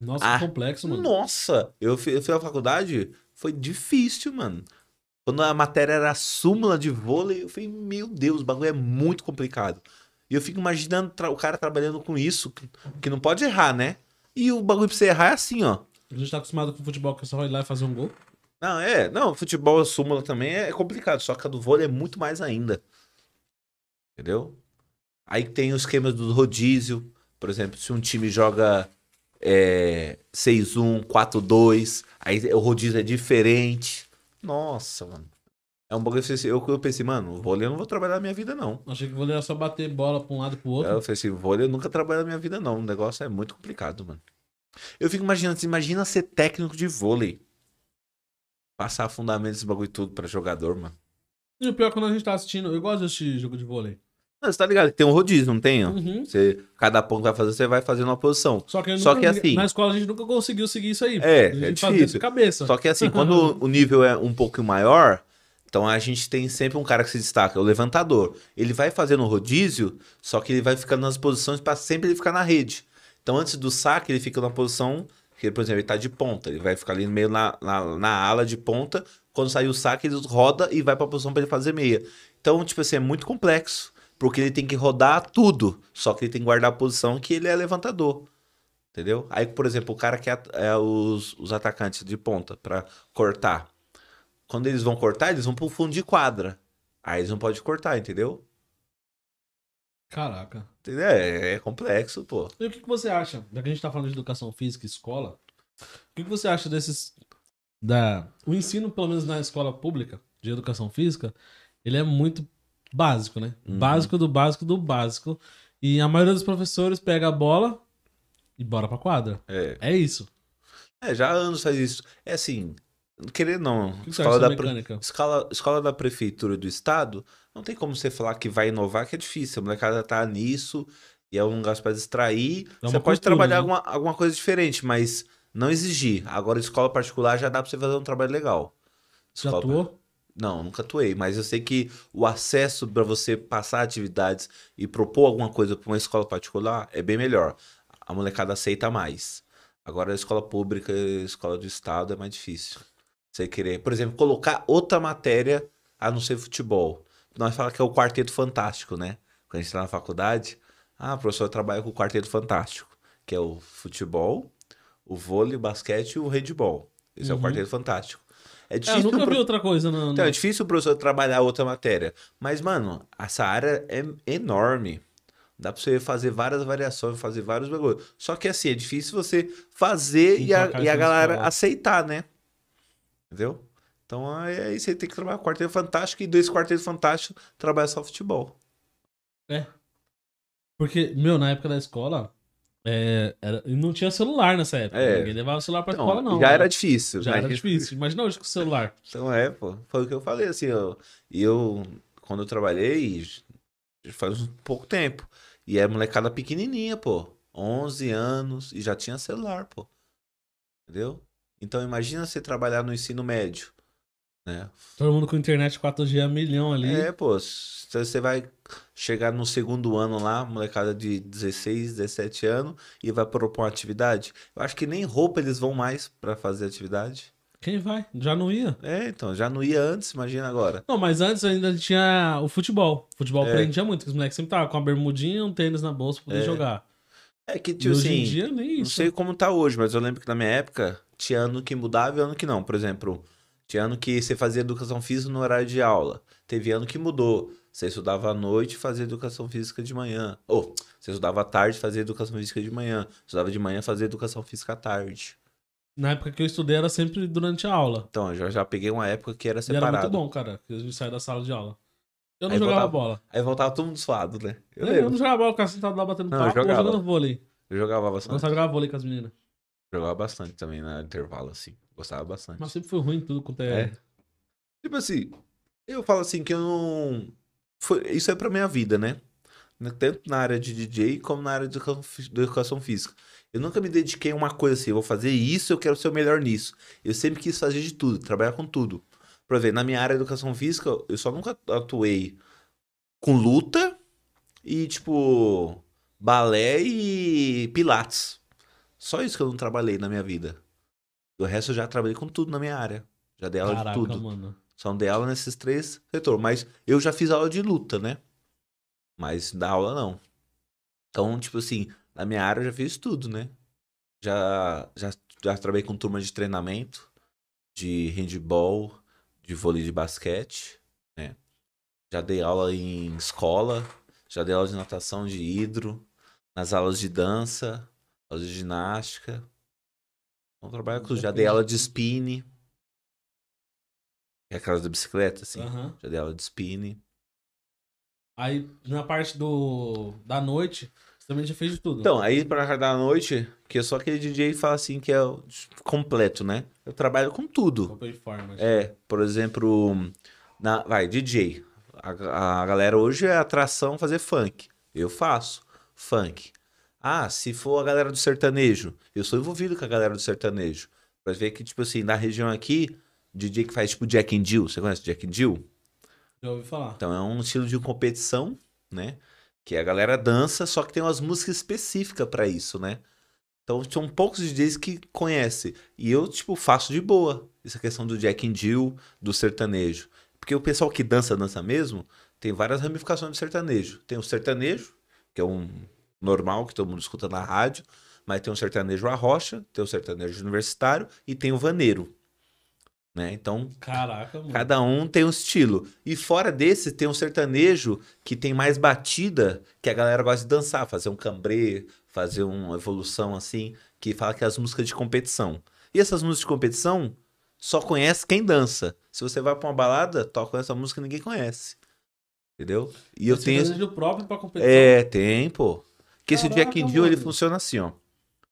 Nossa, Ah, que complexo, mano. Nossa, eu fui, eu fui à faculdade, foi difícil, mano. Quando a matéria era súmula de vôlei, eu falei, meu Deus, o bagulho é muito complicado. E eu fico imaginando o cara trabalhando com isso, que, que não pode errar, né? E o bagulho pra você errar é assim, ó. A gente tá acostumado com futebol que é só vai lá e fazer um gol. Não, é, não, futebol súmula também é complicado, só que a do vôlei é muito mais ainda. Entendeu? Aí tem os esquemas do rodízio, por exemplo, se um time joga é, 6-1, 4-2, aí o rodízio é diferente. Nossa, mano. É um bagulho que eu, eu pensei, mano, vôlei eu não vou trabalhar na minha vida, não. Achei que vôlei era só bater bola pra um lado e pro outro. Eu falei assim, vôlei eu nunca trabalhei na minha vida, não. O negócio é muito complicado, mano. Eu fico imaginando, assim, imagina ser técnico de vôlei. Passar fundamentos desse bagulho tudo pra jogador, mano. E o pior é quando a gente tá assistindo, eu gosto de assistir jogo de vôlei. Não, você tá ligado? Tem um rodízio, não tem? Uhum. Você, cada ponto que vai fazer, você vai fazendo uma posição. Só que, Só nunca- que assim- na escola a gente nunca conseguiu seguir isso aí. É, a gente é fazia difícil. de cabeça. Só que assim, [LAUGHS] quando o nível é um pouco maior, então a gente tem sempre um cara que se destaca, o levantador. Ele vai fazendo rodízio, só que ele vai ficando nas posições para sempre ele ficar na rede. Então antes do saque, ele fica na posição que, por exemplo, ele tá de ponta. Ele vai ficar ali meio na, na, na ala de ponta. Quando sair o saque, ele roda e vai pra posição para ele fazer meia. Então, tipo assim, é muito complexo. Porque ele tem que rodar tudo. Só que ele tem que guardar a posição que ele é levantador. Entendeu? Aí, por exemplo, o cara que é, é os, os atacantes de ponta para cortar. Quando eles vão cortar, eles vão pro fundo de quadra. Aí eles não podem cortar, entendeu? Caraca. É, é complexo, pô. E o que, que você acha, já que a gente tá falando de educação física e escola, o que, que você acha desses. Da, o ensino, pelo menos na escola pública de educação física, ele é muito básico, né? Uhum. Básico do básico do básico. E a maioria dos professores pega a bola e bora pra quadra. É. É isso. É, já há anos faz isso. É assim, querer não. Que, Escola da, pre- escola, escola da prefeitura do estado, não tem como você falar que vai inovar, que é difícil. A molecada tá nisso e é um negócio pra distrair. É você pode cultura, trabalhar né? alguma, alguma coisa diferente, mas não exigir. Agora, escola particular já dá pra você fazer um trabalho legal. Já Escola- atuou? Não, nunca atuei, mas eu sei que o acesso para você passar atividades e propor alguma coisa para uma escola particular é bem melhor. A molecada aceita mais. Agora, a escola pública, a escola do estado é mais difícil. Você querer, por exemplo, colocar outra matéria a não ser futebol. Nós falamos que é o quarteto fantástico, né? Quando a gente está na faculdade, ah, o professor trabalha com o quarteto fantástico, que é o futebol, o vôlei, o basquete e o handball. Esse é o Uhum. quarteto fantástico. É É, eu difícil nunca pro- vi outra coisa no. então, é difícil o professor trabalhar outra matéria. Mas, mano, essa área é enorme. Dá pra você fazer várias variações, fazer vários bagulhos. Só que, assim, é difícil você fazer e a, e a galera escola. aceitar, né? Entendeu? Então, aí você tem que trabalhar quarteto fantástico e dois quartetos fantásticos trabalhar só futebol. Porque, meu, na época da escola, é, era- não tinha celular nessa época. É. Ninguém levava celular pra Então, escola, não. já né? era difícil. Já né? era difícil. Imagina hoje com o celular. [LAUGHS] Então é, pô. Foi o que eu falei, assim, eu, eu, quando eu trabalhei, faz um pouco tempo. E era molecada pequenininha, pô. 11 anos e já tinha celular, pô. Entendeu? Então imagina você trabalhar no ensino médio, né? Todo mundo com internet 4G a milhão ali. É, pô, você vai chegar no segundo ano lá, molecada de 16, 17 anos, e vai propor uma atividade. Eu acho que nem roupa eles vão mais pra fazer atividade. Quem vai? Já não ia. É, então, já não ia antes, imagina agora. Não, mas antes ainda tinha o futebol. O futebol É. prendia muito, porque os moleques sempre estavam com a bermudinha e um tênis na bolsa pra poder É. jogar. É que, E tipo hoje em assim, dia nem Não isso. sei como tá hoje, mas eu lembro que na minha época tinha ano que mudava e ano que não. Por exemplo, tinha ano que você fazia educação física no horário de aula. Teve ano que mudou. Você estudava à noite e fazia educação física de manhã. Ou você estudava à tarde e fazia educação física de manhã. Estudava de manhã e fazia educação física à tarde. Na época que eu estudei era sempre durante a aula. Então, eu já, já peguei uma época que era E era separado. muito bom, cara. que A gente saía da sala de aula. Eu não Aí jogava voltava- bola. Aí voltava todo mundo suado, né? Eu Eu, eu lembro. não jogava bola, ficava sentado lá batendo Não, eu papo ou jogava. jogando vôlei. Eu jogava Eu bastante. gostava de jogar vôlei com as meninas. Jogava bastante também no intervalo, assim. Gostava bastante. Mas sempre foi ruim tudo quanto é. É. Tipo assim, eu falo assim que eu não. Foi... Isso é pra minha vida, né? tanto na área de DJ como na área de educação, fí- de educação física. Eu nunca me dediquei a uma coisa assim, eu vou fazer isso, eu quero ser o melhor nisso. Eu sempre quis fazer de tudo, trabalhar com tudo. Por exemplo, na minha área de educação física, eu só nunca atuei com luta e, tipo, balé e pilates. Só isso que eu não trabalhei na minha vida. O resto eu já trabalhei com tudo na minha área. Já dei aula Caraca, de tudo. mano. Só não dei aula nesses três setores. Mas eu já fiz aula de luta, né? Mas da aula não. Então, tipo assim, na minha área eu já fiz tudo, né? Já, já, já trabalhei com turma de treinamento, de handball, de vôlei de basquete, né? Já dei aula em escola, já dei aula de natação, de hidro, nas aulas de dança, de ginástica. Então, trabalho com tudo. Já dei aula de spinning. É aquelas da bicicleta, assim. Aham. Já dei aula de spinning. Aí, na parte do da noite, você também já fez de tudo. Então, aí pra cá da noite, que é só aquele DJ fala assim que é completo, né? Eu trabalho com tudo. É, por exemplo, na, vai, DJ. A, a galera hoje é atração fazer funk. Eu faço funk. Ah, se for a galera do sertanejo, eu sou envolvido com a galera do sertanejo. Pra ver que, tipo assim, na região aqui, DJ que faz tipo Jack and Jill. Você conhece Jack and Jill? Já ouvi falar. Então é um estilo de competição, né? Que a galera dança, só que tem umas músicas específicas pra isso, né? Então são poucos DJs que conhecem. E eu, tipo, faço de boa essa questão do Jack and Jill, do sertanejo. Porque o pessoal que dança, dança mesmo, tem várias ramificações do sertanejo. Tem o sertanejo, que é um normal, que todo mundo escuta na rádio. Mas tem o sertanejo arrocha, tem o sertanejo universitário e tem o vaneiro. Né? Então, Caraca, mano. Cada um tem um estilo. E fora desse, tem um sertanejo que tem mais batida, que a galera gosta de dançar, fazer um cambrê, fazer uma evolução assim, que fala que é as músicas de competição. E essas músicas de competição só conhece quem dança. Se você vai pra uma balada, toca essa música ninguém conhece. Entendeu? E eu Você tenho. desejo próprio pra competição. É, tem, pô. Que esse Caraca, Jack Jill, ele funciona assim, ó.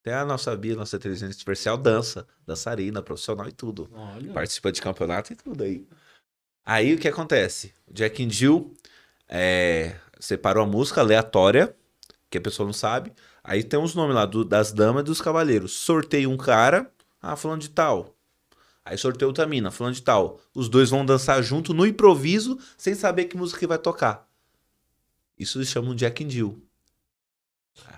Até a nossa Bia, nossa inteligência artificial, dança, dançarina, profissional e tudo Olha. participa de campeonato e tudo aí. Aí o que acontece? O Jack and Jill é, separou a música aleatória, que a pessoa não sabe. Aí tem os nomes lá do- das damas e dos cavaleiros. Sorteia um cara, ah, falando de tal. Aí sorteia outra mina, falando de tal. Os dois vão dançar junto no improviso, sem saber que música que vai tocar. Isso eles chamam de Jack and Jill.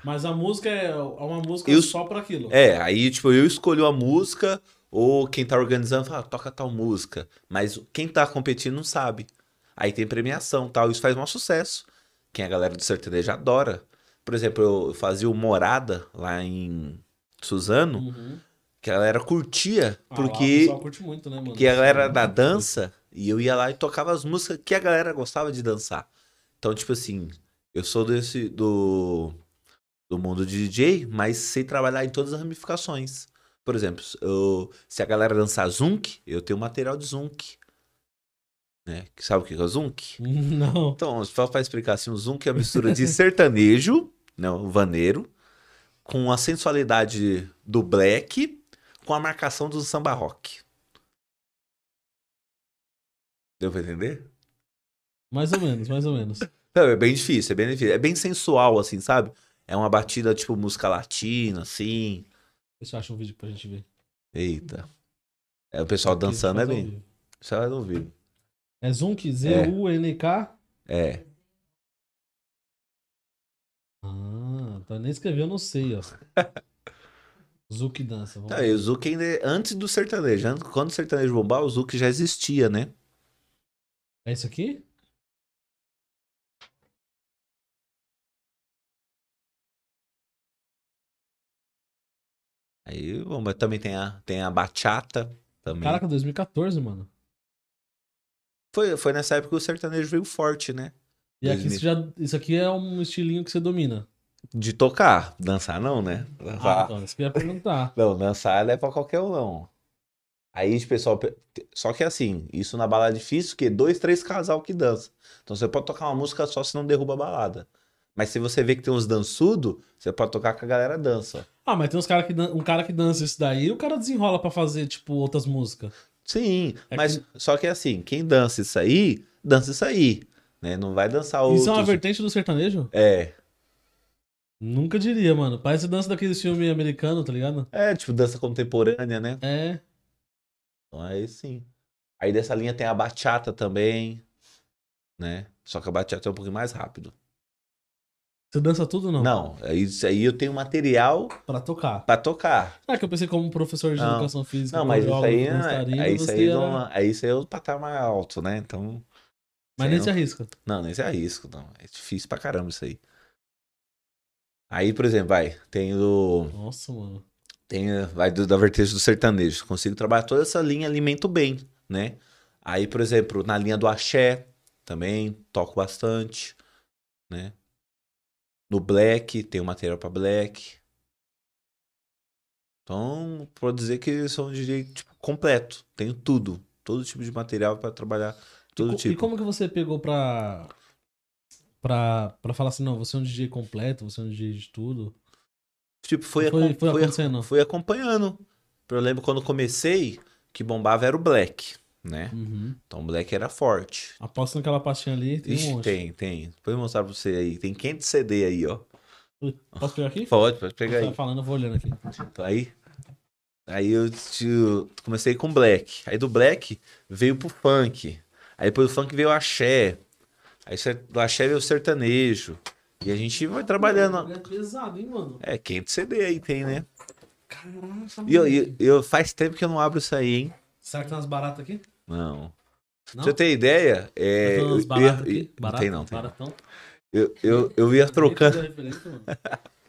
Mas a música é uma música Eu- só pra aquilo. É, aí, tipo, eu escolho a música, ou quem tá organizando fala, toca tal música. Mas quem tá competindo não sabe. Aí tem premiação tal, isso faz um sucesso. Quem a galera do sertanejo adora. Por exemplo, eu fazia o Morada lá em Suzano, Uhum. que a galera curtia, Ah, lá o porque pessoal curte muito, né, mano? que a galera da dança, e eu ia lá e tocava as músicas que a galera gostava de dançar. Então, tipo assim, eu sou desse do do mundo de DJ, mas sei trabalhar em todas as ramificações. Por exemplo, eu- se a galera dançar Zunk, eu tenho material de Zunk. Né? Sabe o que é o Zunk? [LAUGHS] Não. Então, só para explicar assim, o Zunk é a mistura de [LAUGHS] sertanejo, né, o vaneiro, com a sensualidade do black, com a marcação do samba rock. Deu pra entender? Mais ou menos, mais ou menos. Não, é bem difícil, é bem difícil. É bem sensual, assim, sabe? É uma batida tipo música latina, assim. Deixa eu achar um vídeo pra gente ver. Eita. É, o pessoal Aqui, dançando é bem. vivo. Você vai ouvir. É Zunk, Z-U-N-K. É. Ah, tá nem escreveu, eu não sei, ó. [LAUGHS] Zuki dança. Vamos Tá, e o Zuki ainda é antes do sertanejo. Quando o sertanejo bombar, o Zuki já existia, né? É isso aqui? Aí, mas também tem a, tem a bachata também. Caraca, 2014, mano. Foi, foi nessa época que o sertanejo veio forte, né? E aqui 2000. isso, já, isso aqui é um estilinho que você domina. De tocar. Dançar não, né? Ah, Dançar. então, isso que eu ia perguntar. [LAUGHS] Não, dançar é pra qualquer um, não. Aí, o pessoal. Só que assim, isso na balada é difícil, porque dois, três casal que dança. Então você pode tocar uma música só se não derruba a balada. Mas se você vê que tem uns dançudo, você pode tocar que a galera dança. Ah, mas tem uns cara que dan- um cara que dança isso daí, o cara desenrola pra fazer, tipo, outras músicas. Sim, É mas só que assim, quem dança isso aí, dança isso aí. né? Não vai dançar outros. Isso é uma vertente do sertanejo? É. Nunca diria, mano. Parece dança daqueles filmes americanos, tá ligado? É, tipo, dança contemporânea, né? É. Então aí sim. Aí dessa linha tem a bachata também, né? Só que a bachata é um pouquinho mais rápido. Você dança tudo ou não? Não, é isso aí eu tenho material Pra tocar. pra tocar. Ah, que eu pensei como professor de Não. educação física. Não, mas isso aí, é, isso aí, era- não, aí isso aí é o patamar alto, né? Então, Mas nem não. se arrisca. não, nem se arrisco, não. É difícil pra caramba isso aí. Aí, por exemplo, vai, tem o. Nossa, mano. Tem, vai do- da vertente do sertanejo. Consigo trabalhar toda essa linha, alimento bem, né? Aí, por exemplo, na linha do axé, também toco bastante, né? No black, tem o material pra black. Então, pode dizer que sou um DJ tipo, completo. Tenho tudo. Todo tipo de material pra trabalhar. Todo e, tipo. e como que você pegou pra, pra, pra falar assim, não, você é um DJ completo, você é um DJ de tudo? Tipo, foi, Foi- acom- foi foi- acontecendo? foi acompanhando. Eu lembro quando comecei, que bombava era o black, né? Uhum. Então o black era forte. Aposto naquela pastinha ali, tem Ixi, um monte. tem, tem. Depois eu vou mostrar pra você aí. Tem 500 CD aí, ó. Posso pegar aqui? Pode, pode pegar Você aí. tá falando, eu vou olhando aqui. Então, aí, aí eu, te- comecei com black. Aí do black veio pro funk. Aí depois do funk veio o axé. Aí do axé veio o sertanejo. E a gente vai trabalhando. É pesado, hein, mano? É, 500 CD aí tem, né? Caraca, E eu, eu, eu- faz tempo que eu não abro isso aí, hein? Será que tem umas baratas aqui? Não. Não? Pra você ter ideia, é. Tem Eu, eu, eu- não tem não, tem não. Eu, eu, eu ia trocando.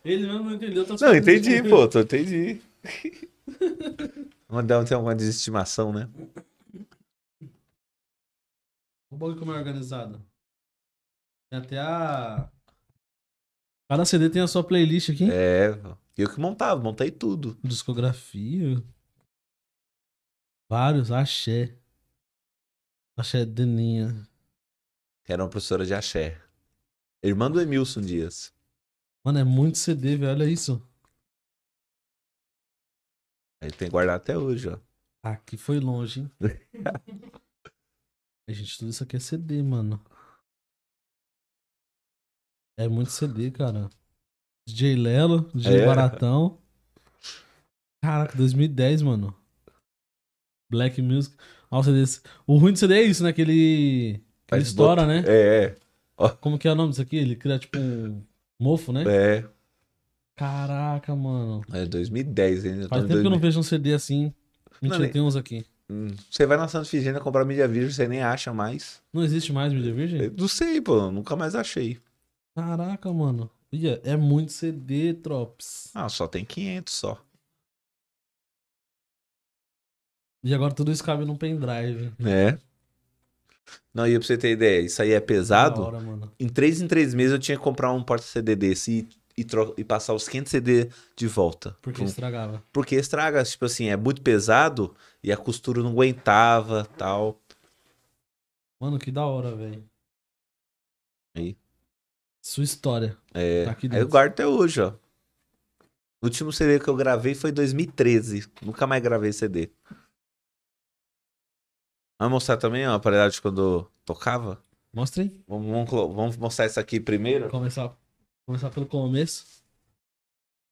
Ele mesmo não entendeu. tá Não, entendi, pô, tô entendi. [LAUGHS] Vamos dar tem uma desestimação, né? O bagulho como é organizado. Tem até a. Cada CD tem a sua playlist aqui. É, eu que montava, montei tudo. Discografia. Vários, axé. Axé Deninha. Era uma professora de axé. Irmã do Emilson Dias. Mano, é muito CD, velho. Olha isso. Aí tem guardado até hoje, ó. Aqui foi longe, hein? [LAUGHS] Ai, gente, tudo isso aqui é CD, mano. É muito CD, cara. DJ Lelo, DJ É. Baratão. Caraca, 2010, mano. Black Music. O CD. O ruim do CD é isso, né? Que ele. Que ele Faz estoura, né? É, Como que é o nome disso aqui? Ele cria tipo um mofo, né? é. É, Caraca, mano. é 2010 ainda. Faz tô em tempo que eu não 2000. vejo um CD assim. Mentira, nem- tem uns aqui. Hum, Você vai na Santa Figênia comprar mídia virgem, você nem acha mais. Não existe mais mídia virgem? Eu não sei, pô, nunca mais achei. Caraca, mano. Ia, é muito CD, Trops. Ah, só tem 500 só. E agora tudo isso cabe num pendrive. É. Não, e pra você ter ideia, isso aí é pesado. hora. Em 3 em 3 meses eu tinha que comprar um porta-CD desse e, e, e passar os 500 CD de volta. Porque um- estragava. Porque estraga, tipo assim, é muito pesado e a costura não aguentava tal. Mano, que da hora, velho. Aí. Sua história. É, Tá aqui aí eu guardo até hoje, ó. O último CD que eu gravei foi em 2013. Nunca mais gravei CD. Vamos mostrar também ó, a aparelhagem quando tocava? Mostra aí. Vamos, vamos vamos mostrar isso aqui primeiro. Começar, começar pelo começo.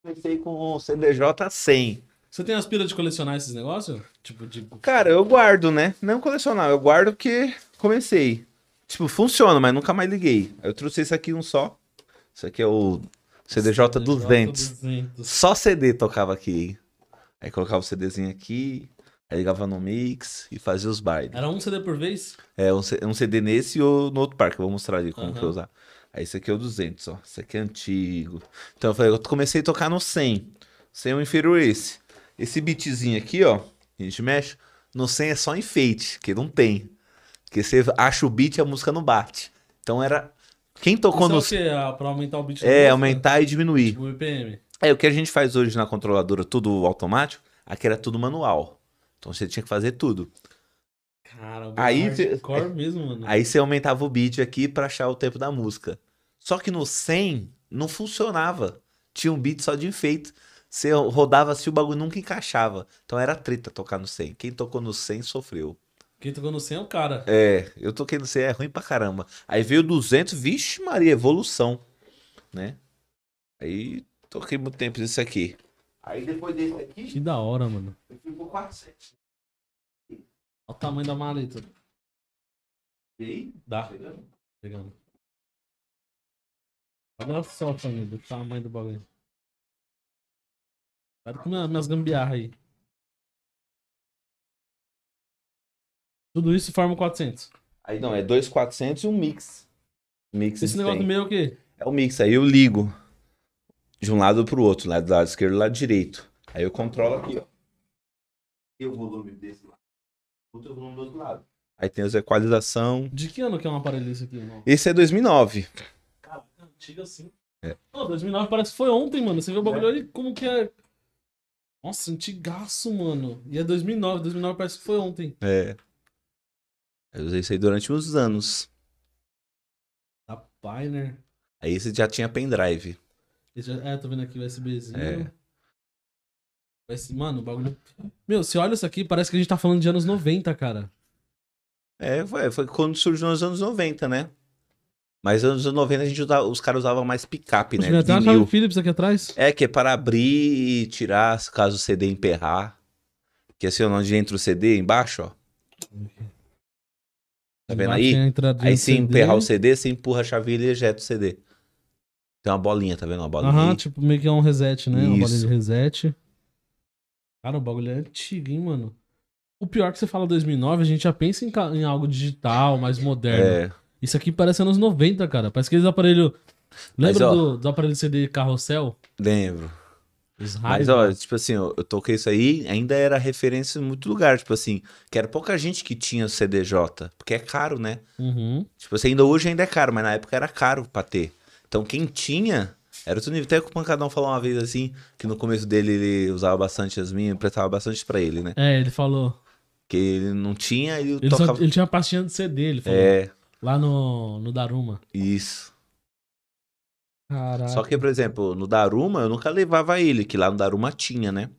Comecei com o CDJ 100. Você tem aspira de colecionar esses negócios? Tipo, de. Cara, eu guardo, né? Não colecionar, eu guardo porque comecei. Tipo, funciona, mas nunca mais liguei. Aí Eu trouxe esse aqui um só. Isso aqui é o CDJ 200. 200. Só CD tocava aqui? Aí colocava o CDzinho aqui, aí ligava no mix e fazia os bailes. Era um CD por vez? É, um, um CD nesse e o- no outro parque, eu vou mostrar ali como Aham. que eu usar. Aí esse aqui é o 200, ó. Esse aqui é antigo. Então eu falei, eu comecei a tocar no 100. 100 é o inferior esse. Esse beatzinho aqui, ó, a gente mexe, no 100 é só enfeite, que não tem. Porque você acha o beat e a música não bate. Então era... Quem tocou Isso é no... o quê? Ah, Pra aumentar o beat É, música? aumentar e diminuir. Tipo, o BPM. É, o que a gente faz hoje na controladora, tudo automático, aqui era tudo manual. Então você tinha que fazer tudo. Cara, o Aí hardcore mesmo, mano. Aí você aumentava o beat aqui pra achar o tempo da música. Só que no 100 não funcionava. Tinha um beat só de enfeite. Você rodava assim, o bagulho nunca encaixava. Então era treta tocar no 100. Quem tocou no 100 sofreu. Quem tocou no 100 é o cara. É, eu toquei no 100, é ruim pra caramba. Aí veio o 200, vixe Maria, evolução, né? Aí toquei muito tempo nisso aqui. Aí depois desse aqui, Que da hora, mano. eu fui pro 400. Olha o tamanho da maleta. E aí, Dá. chegando. Pegando. Olha só, família, o tamanho do bagulho. Para com minha- minhas gambiarra aí. Tudo isso forma 400. Aí não, é dois 400 e um mix. Mix Esse negócio do 100. meio é o quê? É o mix, aí eu ligo de um lado pro outro, lado do lado esquerdo e lado direito. Aí eu controlo aqui, ó. E o volume desse lado. Outro volume do outro lado. Aí tem as equalização. De que ano que é um aparelho desse aqui, irmão? Esse é 2009. Caraca, antigo assim. É. Pô, 2009 parece que foi ontem, mano. Você vê o bagulho ali como que é. Nossa, antigaço, mano. E é 2009. 2009 parece que foi ontem. É. Eu usei isso aí durante uns anos. Da Pioneer. Aí esse já tinha pendrive. Já- É, tô vendo aqui o USBzinho. É. Esse, mano, o bagulho. Meu, você olha isso aqui, parece que a gente tá falando de anos 90, cara. É, foi, foi quando surgiu nos anos 90, né? Mas nos anos 90 a gente usava, os caras usavam mais picape, né? Tem até uma chave Philips aqui atrás. É, que é para abrir e tirar caso o CD emperrar. Que é assim, onde entra o CD embaixo, ó. Tá vendo aí? Aí se emperrar o CD, você empurra a chavilha e ejeta o CD. Tem uma bolinha, tá vendo? Uma bolinha Aham, aí. tipo, meio que é um reset, né? Uma bolinha Isso. de reset. Cara, o bagulho é antigo, hein, mano. O pior é que você fala 2009, a gente já pensa em, em algo digital, mais moderno. É, Isso aqui parece anos 90, cara. Parece aqueles aparelhos. Mas, Lembra ó, do, do aparelho CD carrossel? lembro. Mas, ó, tipo assim, eu, eu toquei isso aí, ainda era referência em muito lugar. Tipo assim, que era pouca gente que tinha CDJ, porque é caro, né? Uhum. Tipo assim, ainda hoje ainda é caro, mas na época era caro pra ter. Então quem tinha, era outro nível. Até que o Pancadão falou uma vez assim, que no começo dele ele usava bastante as minhas, prestava bastante pra ele, né? É, ele falou. Que ele não tinha, ele, Ele, só- tocava... ele tinha uma pastinha de CD, ele falou. É, Lá no, no Daruma. isso. Caraca. Só que, por exemplo, no Daruma, eu nunca levava ele, que lá no Daruma tinha, né?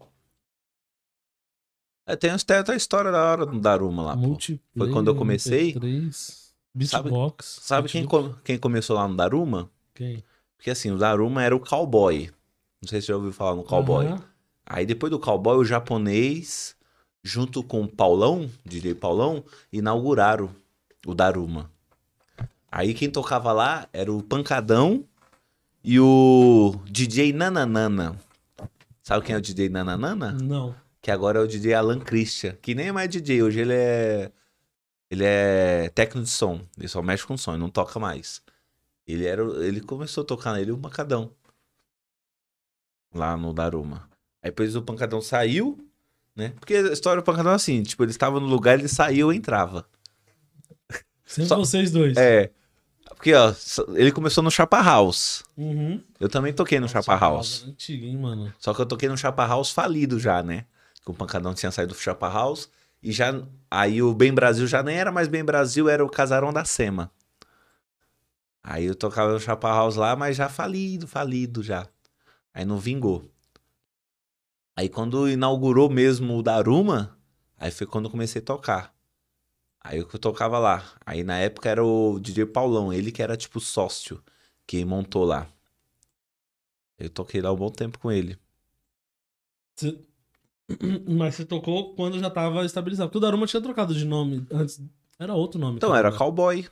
É, tem até outra história da hora no Daruma lá, Foi quando eu comecei. MP3, Sabe- Beatbox. Sabe quem, Beatbox. com- quem começou lá no Daruma? Quem? Porque assim, o Daruma era o cowboy. Não sei se você já ouviu falar no cowboy. Aham. Aí depois do cowboy, o japonês, junto com o Paulão, DJ Paulão, inauguraram o Daruma. Aí quem tocava lá era o Pancadão e o DJ Nananana. Sabe quem é o DJ Nananana? Não. Que agora é o DJ Alan Christian, que nem é mais DJ, hoje ele é ele é técnico de som, ele só mexe com som, ele não toca mais. Ele era, ele começou a tocar nele o Pancadão. Lá no Daruma. Aí depois o Pancadão saiu, né? Porque a história do Pancadão é assim, tipo, ele estava no lugar, ele saiu e entrava. Sempre Só- vocês dois. É. Porque, ó, ele começou no Chapa House. Uhum. Eu também toquei no Chapa House. Antigo, hein, mano. Só que eu toquei no Chapa House falido já, né? Que o Pancadão tinha saído do Chapa House. E já. Aí o Bem Brasil já nem era mais Bem Brasil, era o Casarão da Sema. Aí eu tocava no Chapa House lá, mas já falido, falido já. Aí não vingou. Aí quando inaugurou mesmo o Daruma, aí foi quando eu comecei a tocar. Aí eu tocava lá. Aí na época era o DJ Paulão, ele que era tipo sócio, que montou lá. Eu toquei lá um bom tempo com ele. Você- [CLEARS THROAT] Mas você tocou quando já tava estabilizado. Porque o Daruma tinha trocado de nome antes. Era outro nome. Então, era cowboy.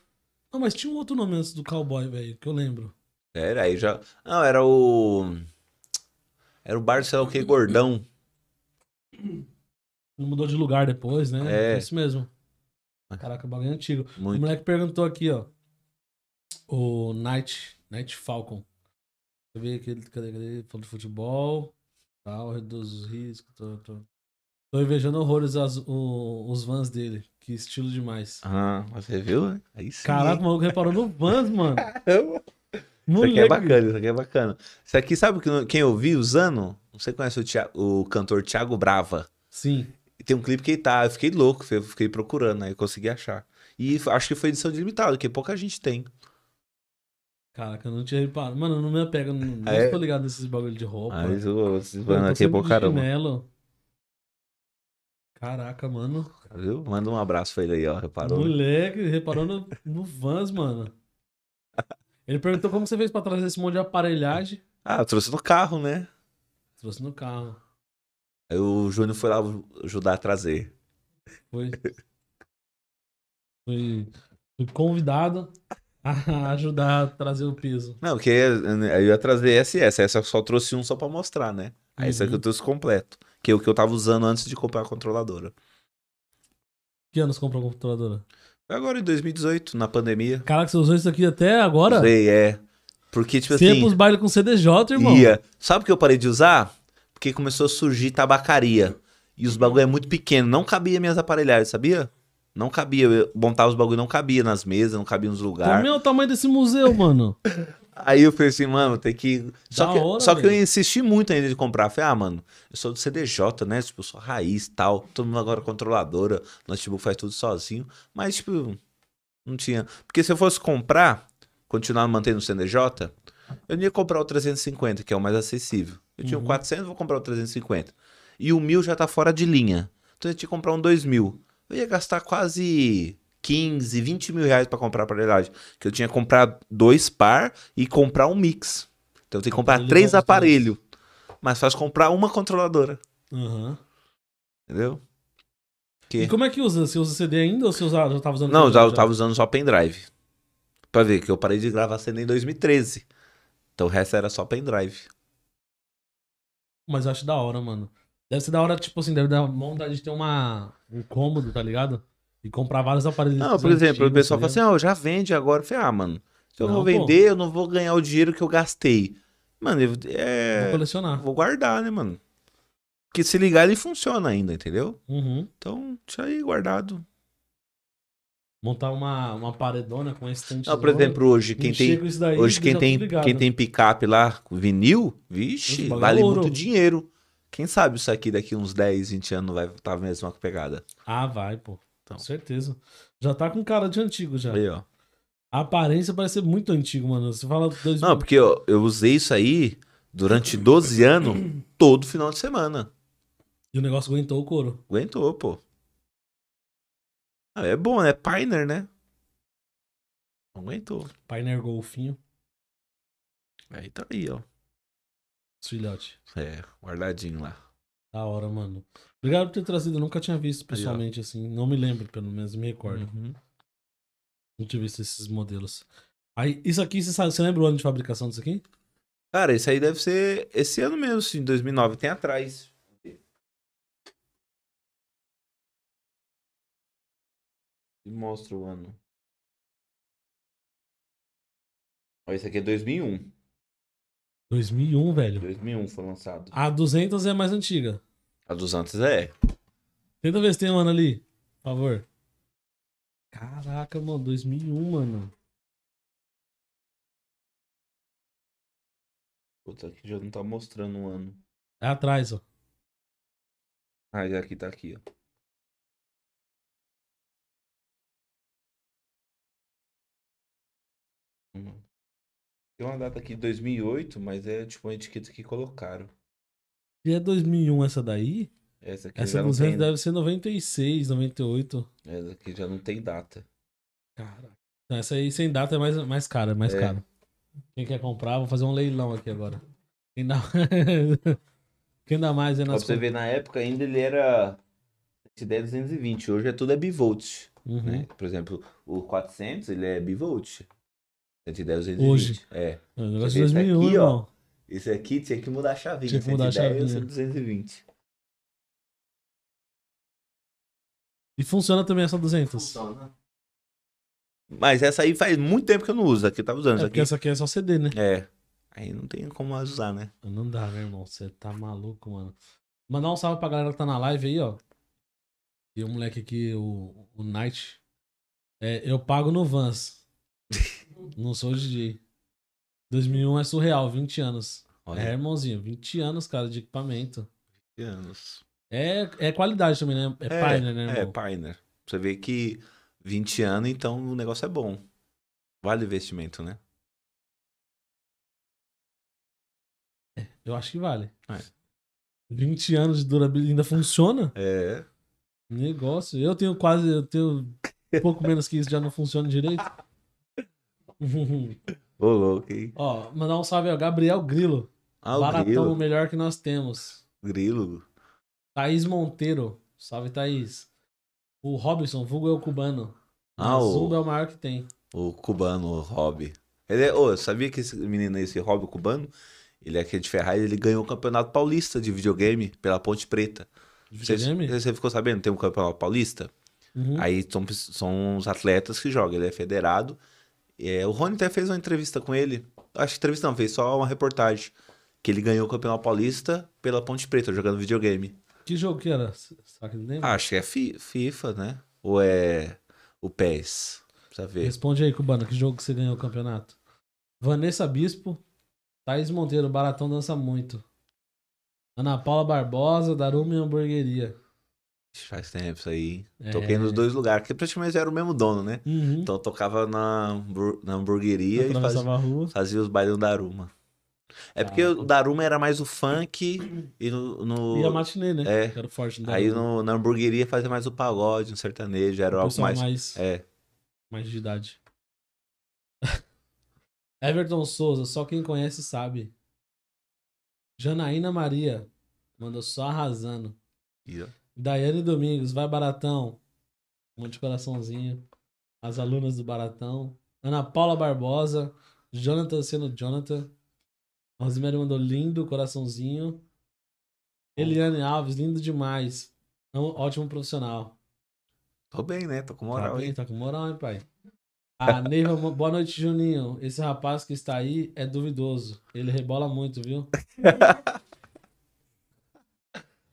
Não, mas tinha um outro nome antes do cowboy, velho, que eu lembro. Era, aí já. Não, era o. Era o bar, sei lá o que, gordão. Ele mudou de lugar depois, né? É. Isso mesmo. Caraca, o bagulho é antigo. O Muito. moleque perguntou aqui, ó. O Night, Night Falcon. Eu vi aqui, cadê, cadê? Falou de futebol, tal, reduz os riscos. Tô, tô, tô invejando horrores as- o- os vans dele. Que estilo demais. Ah, você viu? Aí sim. Caraca, o maluco reparou no vans, mano. [LAUGHS] Caramba. Isso aqui é bacana, isso aqui é bacana. Isso aqui, sabe que- quem eu vi usando? Você conhece o, Thia- o cantor Thiago Brava? Sim. Tem um clipe que ele tá. Eu fiquei louco, eu fiquei procurando, aí eu consegui achar. E acho que foi edição de limitado, que pouca gente tem. Caraca, eu não tinha reparado. Mano, eu não me apego. Não, não É? tô ligado nesses bagulho de roupa. Mas o- esses Eu bandos tô aqui é de caramba. Caraca, mano. Viu? Manda um abraço pra ele aí, ó. Reparou? Moleque, reparou no, no Vans, mano. Ele perguntou como você fez pra trazer esse monte de aparelhagem. Ah, eu trouxe no carro, né? Trouxe no carro. Aí o Júnior foi lá ajudar a trazer. Foi. Fui, fui convidado a ajudar a trazer o piso. Não, porque aí eu ia trazer SS. Essa eu só trouxe um só pra mostrar, né? Aí esse aqui eu Uhum. trouxe completo. Que é o que eu tava usando antes de comprar a controladora. Que anos comprou a computadora? Agora em 2018, na pandemia. Caraca, você usou isso aqui até agora? Usei, é. Porque, tipo ia assim. pros bailes com CDJ, irmão. Ia. Sabe por que eu parei de usar? Porque começou a surgir tabacaria. E os bagulho é muito pequeno. Não cabia minhas aparelhagens, sabia? Não cabia. Eu montava os bagulho, não cabia nas mesas, não cabia nos lugares. Como é o tamanho desse museu, mano? [LAUGHS] Aí eu falei assim, mano, tem que. Só Da que, hora, só que eu insisti muito ainda de comprar. Falei, ah, mano, eu sou do CDJ, né? Tipo, eu sou raiz e tal. Todo mundo agora é controladora. Notebook faz tudo sozinho. Mas, tipo, não tinha. Porque se eu fosse comprar, continuar mantendo o CDJ, eu não ia comprar o 350, que é o mais acessível. Eu tinha o Uhum. 400, vou comprar o 350. E o 1000 já tá fora de linha. Então eu tinha que comprar um 2000. Eu ia gastar quase 15, 20 mil reais pra comprar a aparelhagem. Que eu tinha que comprar dois par e comprar um mix. Então eu tenho que comprar três aparelhos. Mas faz comprar uma controladora. Aham. Entendeu? Que... E como é que usa? Você usa CD ainda ou você usa, já tava usando Não, CD já eu tava usando só pendrive. Pra ver que eu parei de gravar cena em 2013. Então o resto era só pendrive. Mas eu acho da hora, mano. Deve ser da hora, tipo assim, deve dar vontade de ter uma, um cômodo, tá ligado? E comprar vários aparelhos. Não, por exemplo, o antigos, pessoal tá fala assim, ó, já vende agora. Eu falei, ah, mano, se eu Não, vou pô. vender, eu não vou ganhar o dinheiro que eu gastei. Mano, eu, é... Vou colecionar. Vou guardar, né, mano? Porque se ligar, ele funciona ainda, entendeu? Uhum. Então, deixa aí guardado. Montar uma, uma paredona com esse Não, por exemplo, hoje, quem tem, daí, hoje quem tem, ligado. quem tem picape lá, vinil, vixe, bagulho vale é ouro. muito dinheiro. Quem sabe isso aqui daqui uns 10, 20 anos vai estar a mesma pegada. Ah, vai, pô. Então. Com certeza. Já tá com cara de antigo já. Aí, ó. A aparência parece ser muito antigo, mano. Você fala 2000. Não, porque eu, eu usei isso aí durante 12 anos, todo final de semana. E o negócio aguentou o couro. Aguentou, pô. Ah, é bom, né? Pioneer, né? Aguentou. Pioneer Golfinho, Aí tá aí, ó. filhote. É, guardadinho lá. Da hora, mano. Obrigado por ter trazido. Eu nunca tinha visto Aí, pessoalmente, assim. Não me lembro, pelo menos, me recordo. Uhum. Não tinha visto esses modelos. Aí, isso aqui, você sabe, você lembra o ano de fabricação disso aqui? Cara, esse aí deve ser esse ano mesmo, sim, 2009. Tem atrás. E mostra o ano. Ó, esse aqui é 2001. 2001, velho. 2001 foi lançado. A 200 é mais antiga. A dos antes é. Tenta ver se tem um ano ali, por favor. Caraca, mano, 2001, mano. Puta, aqui já não tá mostrando o ano. É atrás, ó. Ah, e aqui tá aqui, ó. Hum. Tem uma data aqui de 2008, mas é tipo uma etiqueta que colocaram. E é 2001 essa daí? Essa aqui Essa já não 200 tem. deve ser 96, 98. Essa aqui já não tem data. Caraca. Não, essa aí sem data é mais, mais cara, é mais É. caro. Quem quer comprar, vou fazer um leilão aqui agora. Quem dá, [LAUGHS] Quem dá mais é Ó, pra você ver, na época ainda ele era 110 220. Hoje é tudo é bivolt, Uhum. né? Por exemplo, o 400 ele é bivolt. 110 220. Hoje. É. É um negócio de vê, tá 2001, aqui, ó. Esse aqui tinha que mudar a chavinha. Tinha que mudar a 110 ou chavinha. 220. E funciona também essa 200. Funciona. Mas essa aí faz muito tempo que eu não uso. Aqui eu tava usando. É Essa porque aqui. essa aqui é só CD, né? É. Aí não tem como mais usar, né? Não dá, né, irmão? Você tá maluco, mano. Mandar um salve pra galera que tá na live aí, ó. E o moleque aqui, o, o Night. É, eu pago no Vans. [LAUGHS] não sou DJ. 2001 é surreal, 20 anos. Olha, É, irmãozinho, 20 anos, cara, de equipamento. anos. É, é qualidade também, né? É, É, Pioneer, né, É, irmão? Pioneer. Você vê que 20 anos, então o negócio é bom. Vale o investimento, né? Eu acho que vale. É. 20 anos de durabilidade ainda funciona? É. Negócio. Eu tenho quase. Eu tenho um pouco menos que isso, já não funciona direito. [LAUGHS] Ô, louco, hein? Ó, mandar um salve ao Gabriel Grilo. Ah, o Baratão, o grilo. melhor que nós temos. Grilo. Thaís Monteiro. Salve, Thaís. O Robson, vulgo é o cubano. Ah, o- Zumba é o maior que tem. O cubano, o Rob. Ele é, ô, sabia que esse menino, esse Rob o cubano, ele é aqui de Ferraz, ele ganhou o Campeonato Paulista de videogame pela Ponte Preta. De Você, videogame? você ficou sabendo? Tem um Campeonato Paulista? Uhum. Aí são, são os atletas que jogam, ele é federado. É, o Rony até fez uma entrevista com ele. Acho que entrevista não, fez só uma reportagem. Que ele ganhou o Campeonato Paulista pela Ponte Preta, jogando videogame. Que jogo que era? Ele lembra? Acho que é Fi- FIFA, né? Ou é o PES? Precisa ver. Responde aí, Cubano, que jogo que você ganhou o campeonato? Vanessa Bispo, Thaís Monteiro, Baratão dança muito. Ana Paula Barbosa, Daruma Hamburgueria. Faz tempo isso aí. É. Toquei nos dois lugares, porque praticamente era o mesmo dono, né? Uhum. Então eu tocava na, na hamburgueria e fazia, os bailes do Daruma. É porque Ah, o Daruma era mais o funk e no. no- E a matinê, né? É. Era o forte aí no, na hamburgueria fazia mais o pagode, um sertanejo, era O algo mais. mais, É. mais de idade. [LAUGHS] Everton Souza, só quem conhece sabe. Janaína Maria, mandou só arrasando. Ó, Daiane Domingos, vai Baratão. Um monte de coraçãozinho. As alunas do Baratão. Ana Paula Barbosa. Jonathan sendo Jonathan. Rosemary mandou lindo, coraçãozinho. Eliane Alves, lindo demais. É um ótimo profissional. Tô bem, né? Tô com Tá, moral, bem, hein? tá com moral, hein, pai? A Neiva, boa noite, Juninho. Esse rapaz que está aí é duvidoso. Ele rebola muito, viu? [LAUGHS]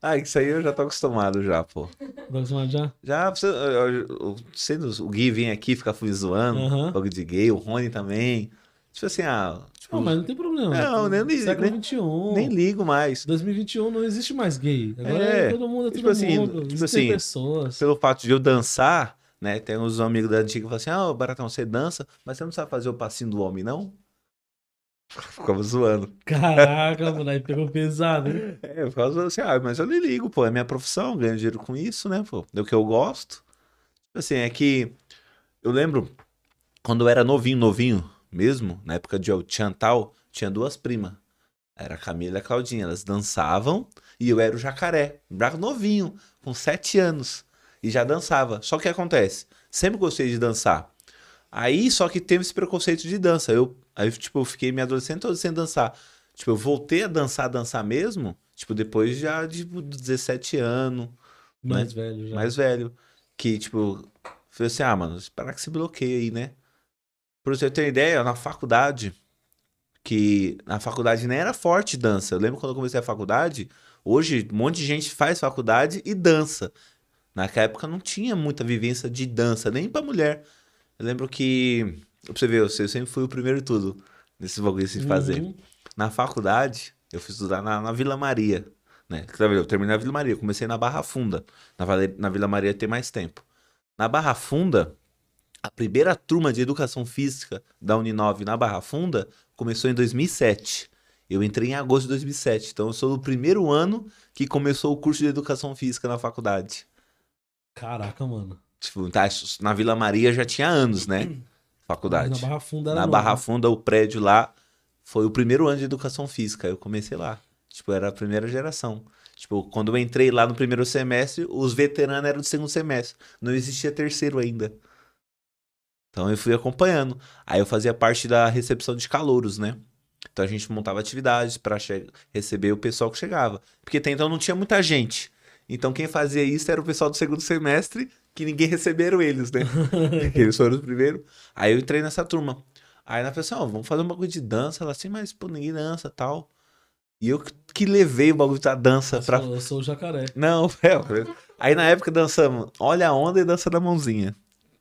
Ah, isso aí eu já tô acostumado já, pô. Próximo já? Já, você, sendo o Gui vem aqui ficar me zoando, jogo de gay, o Rony também. Tipo assim, ah, tipo, Não, mas não tem problema. Não, nem- nem- Século nem- XXI. nem ligo mais. 2021 não existe mais gay. Agora É, todo mundo é todo tipo assim, mundo. tipo assim, pessoas. Pelo fato de eu dançar, né? Tem uns amigos da antiga que falam assim: Ah, Baratão, você dança, mas você não sabe fazer o passinho do homem, não? Ficava zoando. Caraca, mano, aí pegou pesado, hein? É, eu ficava zoando assim, ah, mas eu nem ligo, pô, é minha profissão, ganho dinheiro com isso, né, pô? É o que eu gosto. Tipo Assim, é que eu lembro quando eu era novinho, novinho mesmo, na época de El tal, tinha duas primas. Era a Camila e a Claudinha, elas dançavam e eu era o jacaré, novinho, com sete anos, e já dançava. Só que acontece? Sempre gostei de dançar. Aí, só que teve esse preconceito de dança. Eu, aí, tipo, eu fiquei minha adolescente toda sem dançar. Tipo, eu voltei a dançar, dançar mesmo, tipo, depois já de tipo, 17 anos, Mais velho já. mais velho. Que, tipo, falei assim, ah, mano, esperar que se bloqueie aí, né? Pra você ter uma ideia, na faculdade, que na faculdade nem era forte dança. Eu lembro quando eu comecei a faculdade, hoje um monte de gente faz faculdade e dança. Naquela época não tinha muita vivência de dança, nem pra mulher. Eu lembro que, pra você ver, eu sempre fui o primeiro tudo nesse bagulho de fazer. Uhum. Na faculdade, eu fui estudar na, na Vila Maria, né? Ver, Eu terminei na Vila Maria, comecei na Barra Funda. Na, na Vila Maria tem mais tempo. Na Barra Funda, a primeira turma de educação física da Uninove na Barra Funda começou em 2007. Eu entrei em agosto de 2007, então eu sou do primeiro ano que começou o curso de educação física na faculdade. Caraca, mano. Tipo, tá, na Vila Maria já tinha anos, né? Faculdade. Na Barra Funda Na. Barra Funda, o prédio lá foi o primeiro ano de educação física. Eu comecei lá. Tipo, era a primeira geração. Tipo, quando eu entrei lá no primeiro semestre, os veteranos eram do segundo semestre. Não existia terceiro ainda. Então eu fui acompanhando. Aí eu fazia parte da recepção de calouros, né? Então a gente montava atividades para receber o pessoal que chegava. Porque até então não tinha muita gente. Então quem fazia isso era o pessoal do segundo semestre, que ninguém [LAUGHS] receberam eles, né? [LAUGHS] eles foram os primeiros. Aí eu entrei nessa turma. Aí ela falou assim, ó, vamos fazer um bagulho de dança. Ela assim, mas pô, ninguém dança tal. E eu que- levei o bagulho da dança Eu pra. sou, eu sou o jacaré. Não, [LAUGHS] é, aí na época dançamos Olha a Onda e Dança da Mãozinha.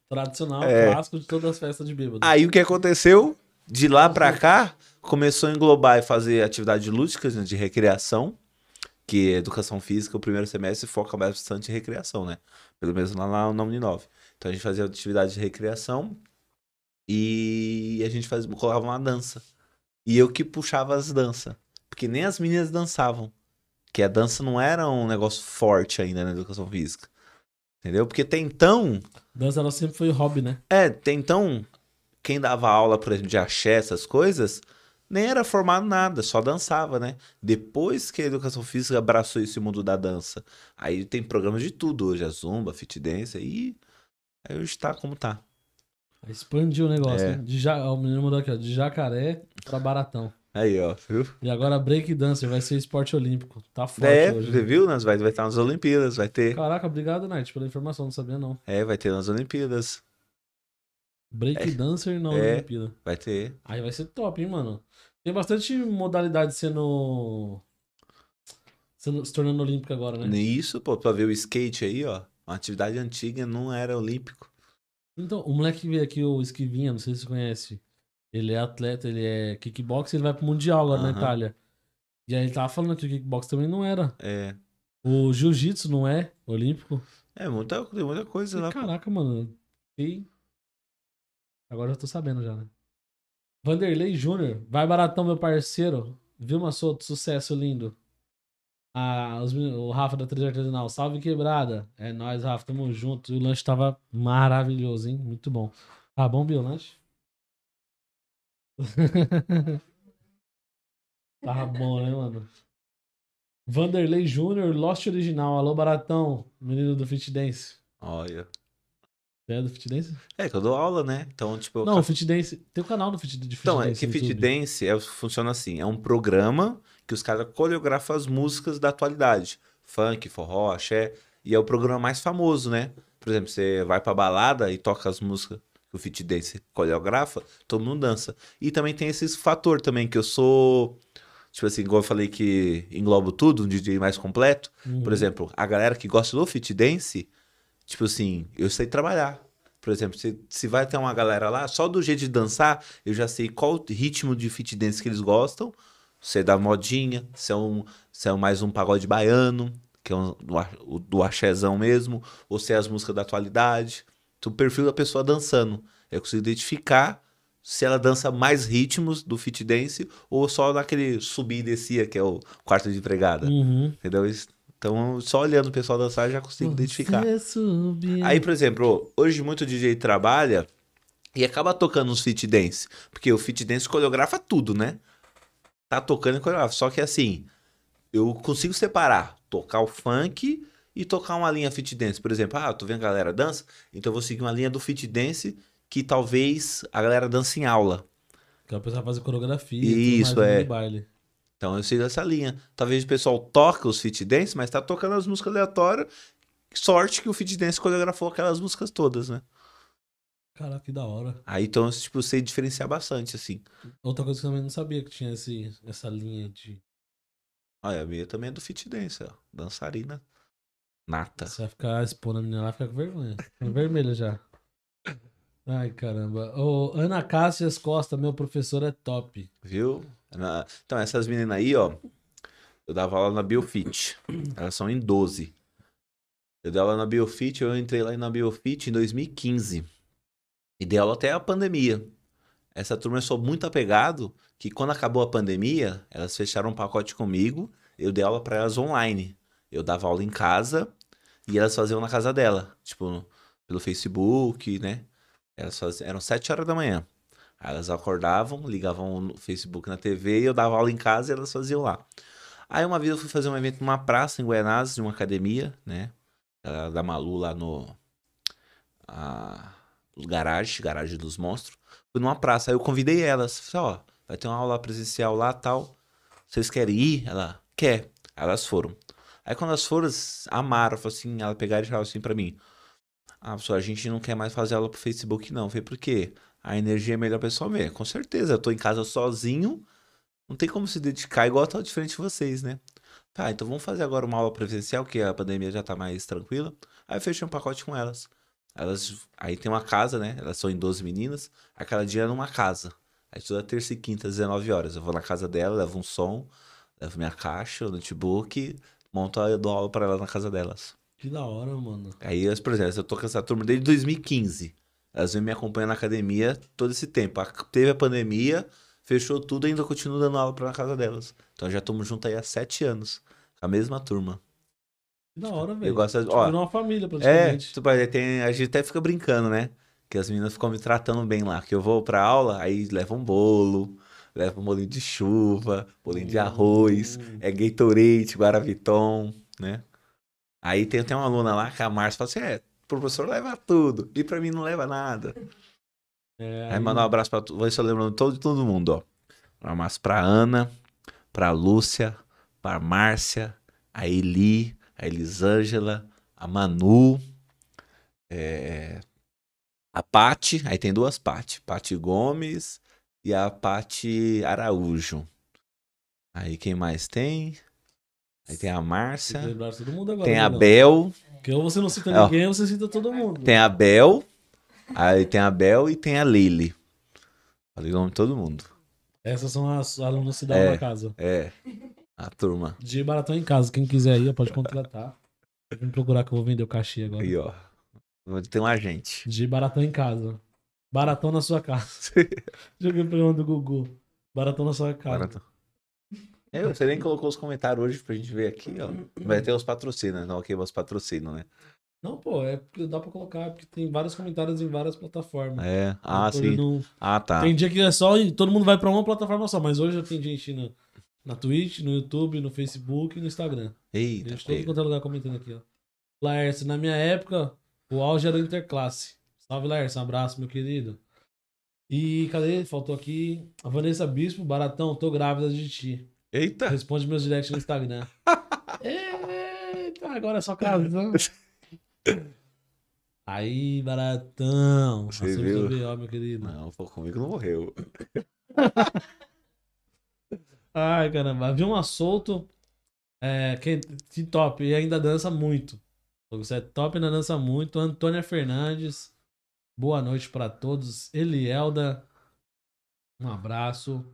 Tradicional, É. clássico de todas as festas de bêbado. Aí o que aconteceu? De lá pra cá, começou a englobar e fazer atividades lúdicas né, de recreação, que é educação física, o primeiro semestre foca bastante em recreação, né? Pelo menos lá na na Uninove. Então a gente fazia atividades de recreação e a gente fazia, colocava uma dança. E eu que puxava as danças. Porque nem as meninas dançavam. Que a dança não era um negócio forte ainda na educação física. Entendeu? Porque tem então. Dança ela sempre foi hobby, né? É, tem então. Quem dava aula, por exemplo, de axé, essas coisas, nem era formado nada, só dançava, né? Depois que a educação física abraçou esse mundo da dança. Aí tem programas de tudo hoje, a zumba, fit dance, e aí hoje tá como tá. Expandiu o negócio, É. né? De ja... O menino mandou aqui, ó. De jacaré pra baratão. Aí, ó, viu? E agora break dancer vai ser esporte olímpico. Tá forte É, hoje. você viu? Nós vai, vai estar nas Olimpíadas, vai ter. Caraca, obrigado, Night, pela informação. Não sabia, não. É, vai ter nas Olimpíadas. Break dancer na É. Olimpíada. Vai ter. Aí vai ser top, hein, mano. Tem bastante modalidade sendo. sendo se tornando olímpica agora, né? Isso, pô, pra ver o skate aí, ó. Uma atividade antiga não era olímpico. Então, o moleque que veio aqui, o Esquivinha, não sei se você conhece. Ele é atleta, ele é kickbox, ele vai pro Mundial agora na Aham. Itália. E aí ele tava falando que o kickbox também não era. É. O jiu-jitsu não é olímpico. É, muita, tem muita coisa lá. E, caraca, mano. E... Agora eu já tô sabendo já, né? Vanderlei Júnior. Vai baratão, meu parceiro. Vilma Soto, sucesso lindo. Ah, os o Rafa da Trilha Artesanal. Salve quebrada. É nóis, Rafa. Tamo junto. E o lanche tava maravilhoso, hein? Muito bom. Tá bom, o lanche? [LAUGHS] Tava bom, né, mano? Vanderlei Júnior, Lost Original. Alô, baratão. Menino do Fit Dance. Olha. É do Fit Dance? É que eu dou aula, né? Então, tipo. eu Não, o Fit Dance. Tem o canal do Fit, de Fit Então, é Dance. que no Fit YouTube. Dance é, funciona assim: é um programa que os caras coreografam as músicas da atualidade. Funk, forró, axé. E é o programa mais famoso, né? Por exemplo, você vai pra balada e toca as músicas que o Fit Dance coreografa, todo mundo dança. E também tem esse fator também, que eu sou. Tipo assim, igual eu falei que englobo tudo, um DJ mais completo. Uhum. Por exemplo, a galera que gosta do Fit Dance, tipo assim, eu sei trabalhar. Por exemplo, se, se vai ter uma galera lá, só do jeito de dançar, eu já sei qual ritmo de fit dance que eles gostam. Se é da modinha, se é, um, se é mais um pagode baiano, que é um, do, do axézão mesmo, ou se é as músicas da atualidade. Então, o perfil da pessoa dançando. Eu consigo identificar se ela dança mais ritmos do fit dance ou só naquele subir e descia, que é o quarto de empregada. Uhum. Entendeu? Então, só olhando o pessoal dançar, eu já consigo identificar. Você subir. Aí, por exemplo, hoje muito DJ trabalha e acaba tocando uns fit dance. Porque o fit dance coreografa tudo, né? Tá tocando e coreografa. Só que assim, eu consigo separar, tocar o funk e tocar uma linha fit dance. Por exemplo, ah, eu tô vendo a galera dança, então eu vou seguir uma linha do fit dance que talvez a galera dança em aula. Que é o pessoal fazer coreografia. Isso, mais é. baile. Então eu sigo essa linha. Talvez o pessoal toque os fit dance, mas tá tocando as músicas aleatórias. Sorte que o fit dance coreografou aquelas músicas todas, né? Caraca, que da hora. Aí então, tipo, sei diferenciar bastante, assim. Outra coisa que eu também não sabia que tinha esse, essa linha de. Olha, a minha também é do fit dance, ó. Dançarina nata. Você vai ficar expondo a menina lá, fica com vergonha. Fica vermelha já. Ai, caramba. Ô, Ana Cássias Costa, meu professor é top. Viu? Na- Então, essas meninas aí, ó. Eu dava aula na Biofit. Elas são em 12. Eu dei aula na Biofit, eu entrei lá na Biofit em 2015. E dei aula até a pandemia. Essa turma sou muito apegado que quando acabou a pandemia, elas fecharam um pacote comigo. Eu dei aula pra elas online. Eu dava aula em casa e elas faziam na casa dela. Tipo, pelo Facebook, né? Elas faziam, eram 7 horas da manhã. Aí elas acordavam, ligavam no Facebook na TV e eu dava aula em casa e elas faziam lá. Aí uma vez eu fui fazer um evento numa praça em Guianazes, de uma academia, né? Da Malu lá no. A, no garagem, dos monstros. Fui numa praça, aí eu convidei elas. Falei, ó, vai ter uma aula presencial lá tal. Vocês querem ir? Ela, quer. Elas foram. Aí quando elas foram, amaram, falou assim, ela pegaram e falaram assim pra mim. Ah, pessoal, a gente não quer mais fazer aula pro Facebook, não. Eu falei, por quê? A energia é melhor o pessoal ver. Com certeza, eu tô em casa sozinho, não tem como se dedicar igual eu tô diferente de vocês, né? Tá, então vamos fazer agora uma aula presencial, que a pandemia já tá mais tranquila. Aí eu fechei um pacote com elas. Elas, aí tem uma casa, né? Elas são em 12 meninas. A cada dia é numa casa. Aí toda terça e quinta, às 19 horas. Eu vou na casa dela, levo um som, levo minha caixa, o notebook, monto e dou aula pra elas na casa delas. Que da hora, mano. Aí, por exemplo, eu tô com essa turma desde 2015. Elas vêm me acompanhando na academia todo esse tempo. A- Teve a pandemia, fechou tudo e ainda continuo dando aula pra casa delas. Então já estamos juntos aí há sete anos. Com a mesma turma. Da hora, velho. Eu gosto, Tipo, ó, uma família, É, praticamente. tipo, aí tem, a gente até fica brincando, né? Que as meninas ficam me tratando bem lá. Que eu vou pra aula, aí levam um bolo, levam um bolinho de chuva, bolinho de arroz, Hum. é Gatorade, Guaraviton, né? Aí tem até uma aluna lá que a Márcia fala assim: é, o professor leva tudo, e pra mim não leva nada. É, Aí manda um abraço pra tu, vou só lembrando todo, todo mundo, ó. Um abraço pra Ana, pra Lúcia, pra Márcia, a Eli, a Elisângela, a Manu, é, a Pati, aí tem duas Pati, Pati Gomes e a Pati Araújo. Aí quem mais tem? Aí tem a Márcia, tem a né, Bel, Porque ou você não cita Ó. ninguém, ou você cita todo mundo. tem a Bel, aí tem a Bel e tem a Lili. Falei o nome de todo mundo. Essas são as alunas que dão É. na casa. É, a turma. De Baratão em casa. Quem quiser aí, pode contratar. Vem procurar que eu vou vender o cachê agora. Aí, ó. Tem um agente. De Baratão em casa. Baratão na sua casa. [LAUGHS] Joguei o programa do Gugu. Baratão na sua casa. Barato. É, você nem colocou os comentários hoje pra gente ver aqui, ó. Vai ter os patrocínios, não, ok, os patrocínios, né? Não, pô, é porque dá pra colocar, porque tem vários comentários em várias plataformas. É, ah, Então, sim. não- Ah, tá. Tem dia que é só e todo mundo vai pra uma plataforma só, mas hoje já tem gente na, na Twitch, no YouTube, no Facebook e no Instagram. Eita, Gente, todo é lugar comentando aqui, ó. Laércio, na minha época, o auge era Interclasse. Salve, Laércio, um abraço, meu querido. E cadê? Faltou aqui. A Vanessa Bispo, Baratão, tô grávida de ti. Eita! Responde meus directs no Instagram. [LAUGHS] Eita, agora é só casão. Aí, Baratão. Você viu? BO, meu querido. Não, pô, comigo não morreu. [LAUGHS] Ai, caramba. Viu um solto. É, que, que top. E ainda dança muito. Você é top e ainda dança muito. Antônia Fernandes. Boa noite pra todos. Elielda. Um abraço.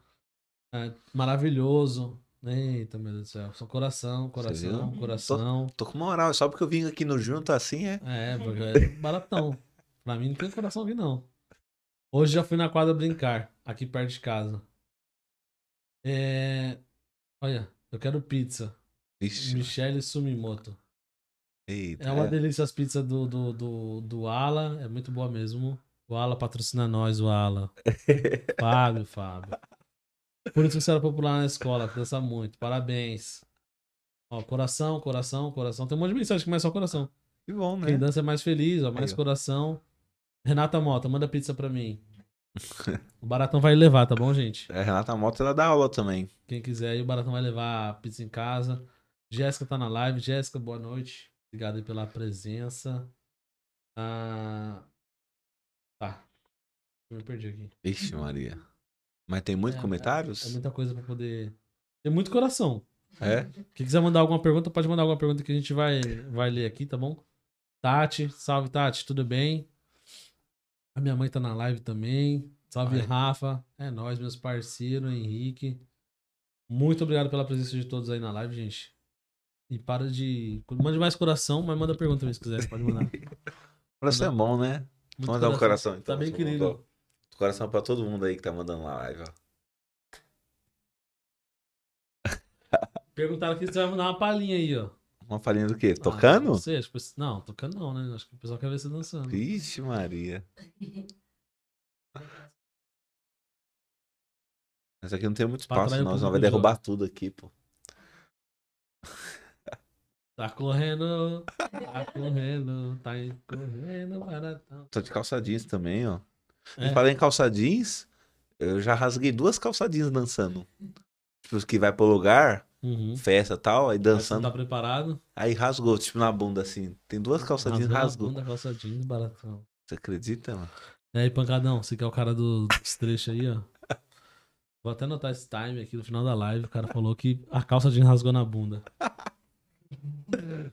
É, maravilhoso. Eita, meu Deus do céu. Só coração, coração, coração. Tô com moral, só porque eu vim aqui no junto assim, é. É, porque é baratão. Pra mim não tem coração aqui, não. Hoje já fui na quadra brincar, aqui perto de casa. É... Olha, eu quero pizza. Ixi, Michele Sumimoto. eita. É uma é. delícia as pizzas do, do, do, do Ala. É muito boa mesmo. O Ala patrocina nós, o Ala. [LAUGHS] Fábio, Fábio. Por isso que você era popular na escola, dança muito. Parabéns. Ó, coração, coração, coração. Tem um monte de mensagem que mais só coração. Que bom, né? Quem dança é mais feliz, ó, mais Aí, ó. coração. Renata Mota, manda pizza pra mim. [LAUGHS] O Baratão vai levar, tá bom, gente? A Renata Mota, ela dá aula também. Quem quiser aí, o Baratão vai levar a pizza em casa. Jéssica tá na live. Jéssica, boa noite. Obrigado aí pela presença. Ah... Tá. Eu me perdi aqui. Ixi, Maria. Mas tem muitos É, comentários? É muita coisa pra poder. Tem muito coração. É? Quem quiser mandar alguma pergunta, pode mandar alguma pergunta que a gente vai, vai ler aqui, tá bom? Tati, salve Tati, tudo bem? A minha mãe tá na live também. Salve Ai. Rafa. É nóis, meus parceiros, Henrique. Muito obrigado pela presença de todos aí na live, gente. E para de. Mande mais coração, mas manda pergunta também se quiser. Pode mandar. [LAUGHS] Coração é bom, né? Muito Vamos dar um coração então. Tá bem, querido. Coração pra todo mundo aí que tá mandando na live, ó. [LAUGHS] Perguntaram aqui se você vai mandar uma palhinha aí, ó. Uma farinha do quê? Ah, Tocando? não sei, que- não, tocando não, né? Acho que o pessoal quer ver você dançando. Ixi, Maria. [LAUGHS] Mas aqui não tem muito espaço, não. Senão vai derrubar tudo aqui, pô. [LAUGHS] Tá correndo, tá correndo, tá correndo, baratão. Tô de calça jeans também, ó. É. E falei em calça jeans, eu já rasguei duas calça jeans dançando. Tipo, que vai pro lugar, Uhum. festa e tal, aí dançando. tá preparado? Aí rasgou, tipo, na bunda, assim. Tem duas calça jeans, Rasgou na bunda, calça jeans, baratão. Você acredita, mano? E aí, pancadão, você que é o cara do- dos trechos aí, ó. Vou até anotar esse time aqui no final da live. O cara falou que a calça jeans rasgou na bunda. [LAUGHS]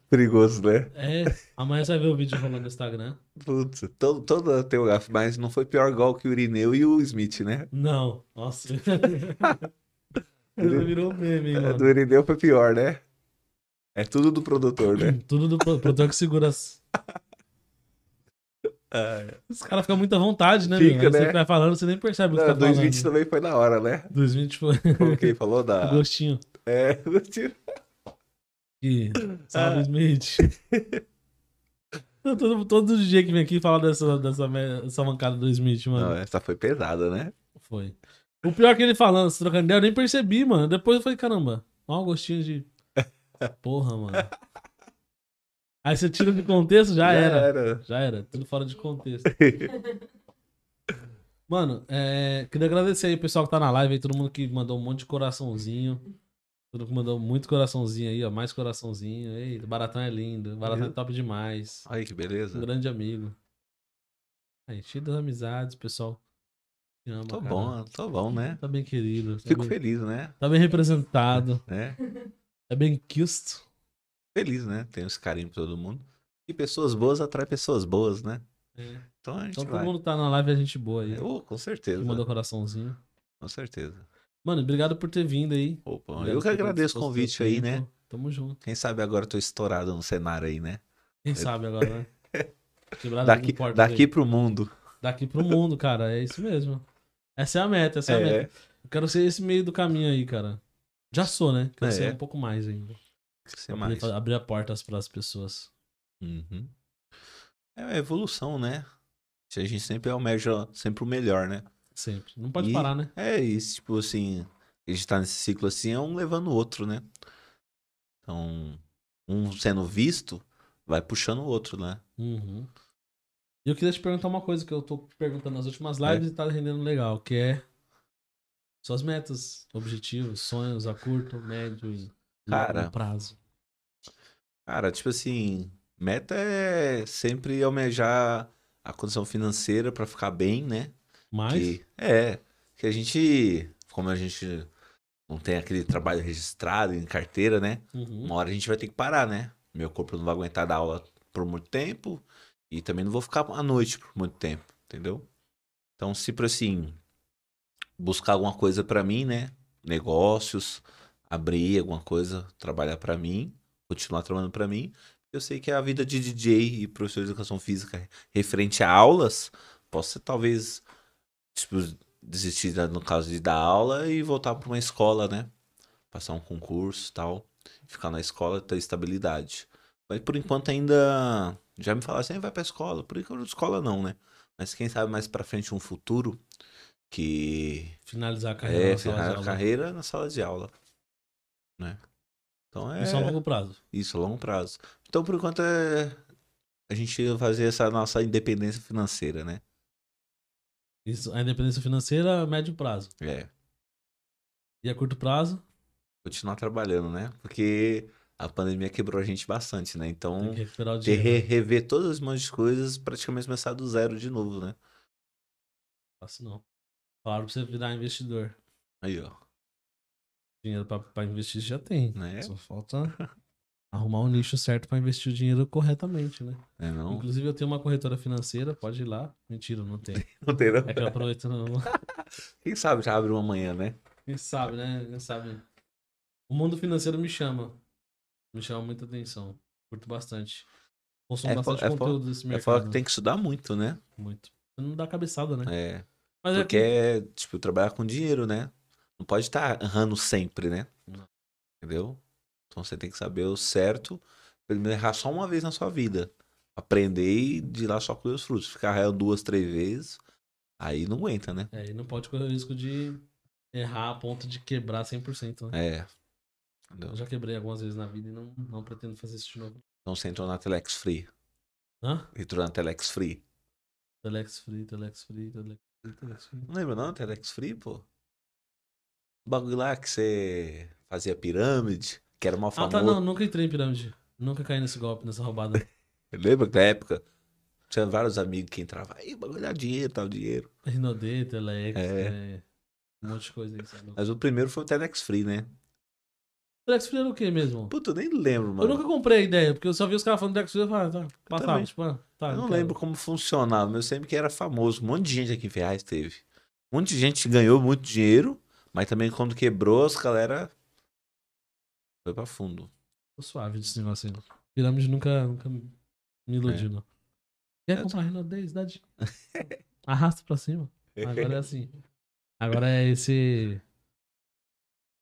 Perigoso, né? É, amanhã você vai ver o vídeo rolando no Instagram. Putz, todo, todo tem lugar, mas não foi pior gol que o Irineu e o Smith, né? Não, nossa. [LAUGHS] Ele virou meme, É, mano. do Irineu foi pior, né? É tudo do produtor, né? [LAUGHS] Tudo do pro- produtor que segura as... [LAUGHS] Os caras ficam muito à vontade, né, Fica, meu? Né? Você vai falando, você nem percebe o que Não, tá falando. 2020 também foi da hora, né? 2020 foi Como quem falou da. gostinho. É, gostinho. Salve, [COUGHS] Smith. [LAUGHS] todo, todo dia que vem aqui fala dessa, dessa, dessa mancada do Smith, mano. Não, essa foi pesada, né? Foi. O pior é que ele falando, se trocando ideia, eu nem percebi, mano. Depois eu falei, caramba, olha um gostinho de. [LAUGHS] Porra, mano. Aí você tira de contexto, já, Já era. era. Já era. Tudo fora de contexto. [LAUGHS] Mano, é, queria agradecer aí o pessoal que tá na live aí, todo mundo que mandou um monte de coraçãozinho. Todo mundo mandou muito coraçãozinho aí, ó. Mais coraçãozinho. Ei, Baratão é lindo. Baratão é top demais. Olha que Um beleza. grande amigo. Aí, cheio das amizades, pessoal. Te ama, Tô cara. bom, tô bom, né? Tá bem querido. Tá Fico bem, feliz, né? tá bem representado. [LAUGHS] É bem quisto. Feliz, né? Tenho esse carinho pra todo mundo. E pessoas boas atraem pessoas boas, né? É. Então a gente Então todo mundo tá na live, é gente boa aí. Oh, com certeza. Mandou coraçãozinho. Com certeza. Mano, obrigado por ter vindo aí. Opa, Obrigado eu que agradeço o convite aí, né? Tamo junto. Quem sabe agora eu tô estourado no cenário aí, né? Quem sabe agora, né? [LAUGHS] Daqui, daqui aí. pro mundo. daqui pro mundo, cara. É isso mesmo. Essa é a meta, essa é, a É. meta. Eu quero ser esse meio do caminho aí, cara. Já sou, né? Quero É. ser um pouco mais ainda. Ser mais. abrir a portas pras pessoas. Uhum. É a evolução, né? A gente sempre almeja sempre o melhor, né? Sempre. Não pode E- parar, né? É isso, tipo assim, a gente tá nesse ciclo assim, é um levando o outro, né? Então, um sendo visto, vai puxando o outro, né? Uhum. E eu queria te perguntar uma coisa que eu tô perguntando nas últimas É. lives e tá rendendo legal, que é suas metas, objetivos, sonhos a curto, médio e Cara. longo prazo. Cara, tipo assim, meta é sempre almejar a condição financeira pra ficar bem, né? Mas, Que, é, que a gente, como a gente não tem aquele trabalho registrado em carteira, né? Uhum. Uma hora a gente vai ter que parar, né? Meu corpo não vai aguentar dar aula por muito tempo e também não vou ficar à noite por muito tempo, entendeu? Então, se para assim buscar alguma coisa pra mim, né? Negócios, abrir alguma coisa, trabalhar pra mim, continuar trabalhando pra mim. Eu sei que a vida de DJ e professor de educação física referente a aulas, posso ser, talvez tipo, desistir no caso de dar aula e voltar para uma escola, né? Passar um concurso e tal. Ficar na escola, ter estabilidade. Mas por enquanto ainda. Já me falaram assim, vai pra escola. Por enquanto, escola não, né? Mas quem sabe mais pra frente um futuro que finalizar a carreira é na sala de ferrar a aula. carreira na sala de aula. Né? Então é Isso a longo prazo. isso, a longo prazo. Então, por enquanto, é a gente fazer essa nossa independência financeira, né? Isso, a independência financeira a médio prazo. É. E a curto prazo, continuar trabalhando, né? Porque a pandemia quebrou a gente bastante, né? Então, ter dinheiro. re- rever todas as montes de coisas, praticamente começar do zero de novo, né? Faço não. Falaram pra você virar investidor. Aí, ó. Dinheiro pra, pra investir já tem. Né? Só falta arrumar o nicho certo pra investir o dinheiro corretamente, né? É não? Inclusive, eu tenho uma corretora financeira, pode ir lá. Mentira, não tem. [LAUGHS] Não tem, não. É que eu aproveito. Não... [LAUGHS] Quem sabe já abre uma manhã, né? Quem sabe, né? Quem sabe. O mundo financeiro me chama. Me chama muita atenção. Curto bastante. Consumo É bastante é conteúdo desse É mercado. falar que tem que estudar muito, né? Muito. Não dá cabeçada, né? É. Mas é Porque é, tipo, trabalhar com dinheiro, né? Não pode estar errando sempre, né? Não. Entendeu? Então você tem que saber o certo, pelo menos errar só uma vez na sua vida. Aprender e de lá só colher os frutos. Ficar errando duas, três vezes, aí não aguenta, né? É, e não pode correr o risco de errar a ponto de quebrar 100%. Né? É. Entendeu? Eu já quebrei algumas vezes na vida e não, não pretendo fazer isso de novo. Então você entrou na Telex Free. Hã? Entrou na Telex Free. Telex Free, Telex Free, Telex Free, Telex Free. Não lembra não, Telex Free, pô? O bagulho lá que você fazia pirâmide, que era mal Ah, famoso. tá, não, nunca entrei em pirâmide. Nunca caí nesse golpe, nessa roubada. [LAUGHS] Lembra que na época tinha vários amigos que entravam, aí, bagulho dinheiro, tal dinheiro. Rinodê, Telex, É. é, um monte de coisa aí. sabe? Mas o primeiro foi o Telex Free, né? Telex Free era o que mesmo? Puta, eu nem lembro, Eu mano. nunca comprei a ideia, porque eu só vi os caras falando Telex Free e falei, ah, tá, passava, tipo, ah, tá. Eu não quero. lembro como funcionava, mas eu sempre que era famoso. Um monte de gente aqui em Ferraz teve. Um monte de gente ganhou muito dinheiro, mas também quando quebrou, as galera foi pra fundo. Tô suave desse negócio aí. Pirâmide nunca, nunca me iludiu, não. Quer Eu comprar Rinodez? Dá dinheiro. [LAUGHS] Arrasta pra cima. Agora é assim. Agora é esse.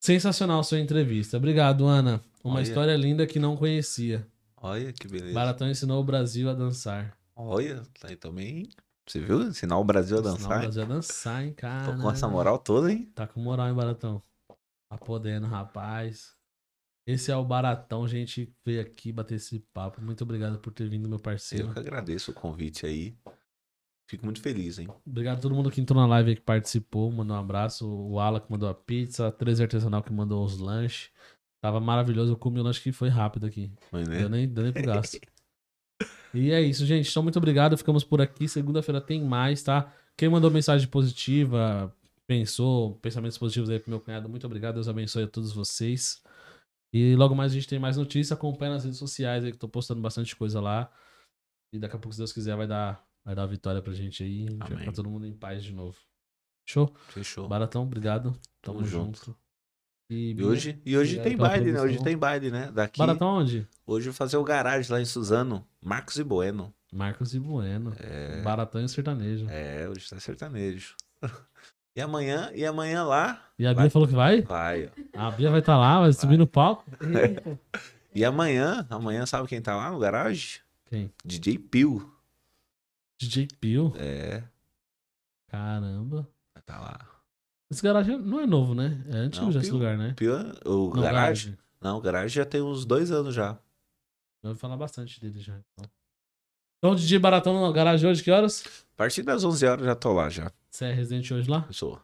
Sensacional sua entrevista. Obrigado, Ana. Uma Olha. história linda que não conhecia. Olha que beleza. Baratão ensinou o Brasil a dançar. Olha, tá aí também. Você viu? Ensinar o Brasil a Ensinou o dançar. Brasil a dançar, hein, cara. Tô com essa moral toda, hein? Tá com moral, hein, Baratão? Tá podendo, rapaz. Esse é o Baratão, a gente veio aqui bater esse papo. Muito obrigado por ter vindo, meu parceiro. Eu que agradeço o convite aí. Fico muito feliz, hein? Obrigado a todo mundo que entrou na live aí, que participou, mandou um abraço. O Ala que mandou a pizza, a 13 Artesanal que mandou os lanches. Tava maravilhoso, eu comi o lanche que foi rápido aqui. Mas, né? Deu nem, deu nem pro gasto. [LAUGHS] e é isso, gente. Então, muito obrigado. Ficamos por aqui. Segunda-feira tem mais, tá? Quem mandou mensagem positiva, pensou, pensamentos positivos aí pro meu cunhado, muito obrigado. Deus abençoe a todos vocês. E logo mais a gente tem mais notícias. Acompanha nas redes sociais aí, que tô postando bastante coisa lá. E daqui a pouco, se Deus quiser, vai dar, vai dar a vitória pra gente aí. A gente vai Amém. ficar todo mundo em paz de novo. Show? Fechou. Baratão, obrigado. Tamo, Tamo junto. junto. E, E hoje, e hoje tem baile, né? Hoje tem baile, né? Daqui. Baratão onde? Hoje eu vou fazer o garagem lá em Suzano. Marcos e Bueno. Marcos e Bueno. Baratão e sertanejo. É, hoje tá sertanejo. [LAUGHS] E amanhã, e amanhã lá, E a Bia Vai. falou que vai? vai. ó. A Bia vai estar lá, vai subir no palco. E amanhã, amanhã sabe quem tá lá no garagem? Quem? DJ Pio. DJ Pio. É, Caramba. vai tá lá. Esse garagem não é novo, né? É antigo Não, já esse Pio. lugar, né? Pio, o Não, garagem? Não, o garagem já tem uns dois anos já. Eu vou falar bastante dele já. Então, então DJ Baratão no garagem hoje, que horas? A partir das 11 horas já tô lá já. Você é residente hoje lá? Sou.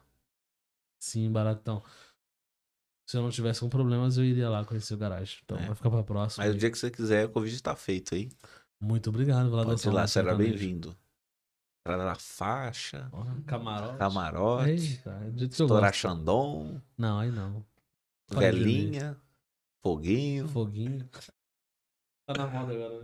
Sim, Baratão. Se eu não tivesse com problemas, eu iria lá conhecer o garagem. Então É. vai ficar pra próxima. Mas o dia que você quiser, o convite tá feito aí. Muito obrigado. Lá Pode ir lá, será bem-vindo. Entrada na faixa, Ó, Camarote. camarote, Eita, é gosto. Xandão, Não, aí não. Velhinha, foguinho. Foguinho. Tá na moda agora, né?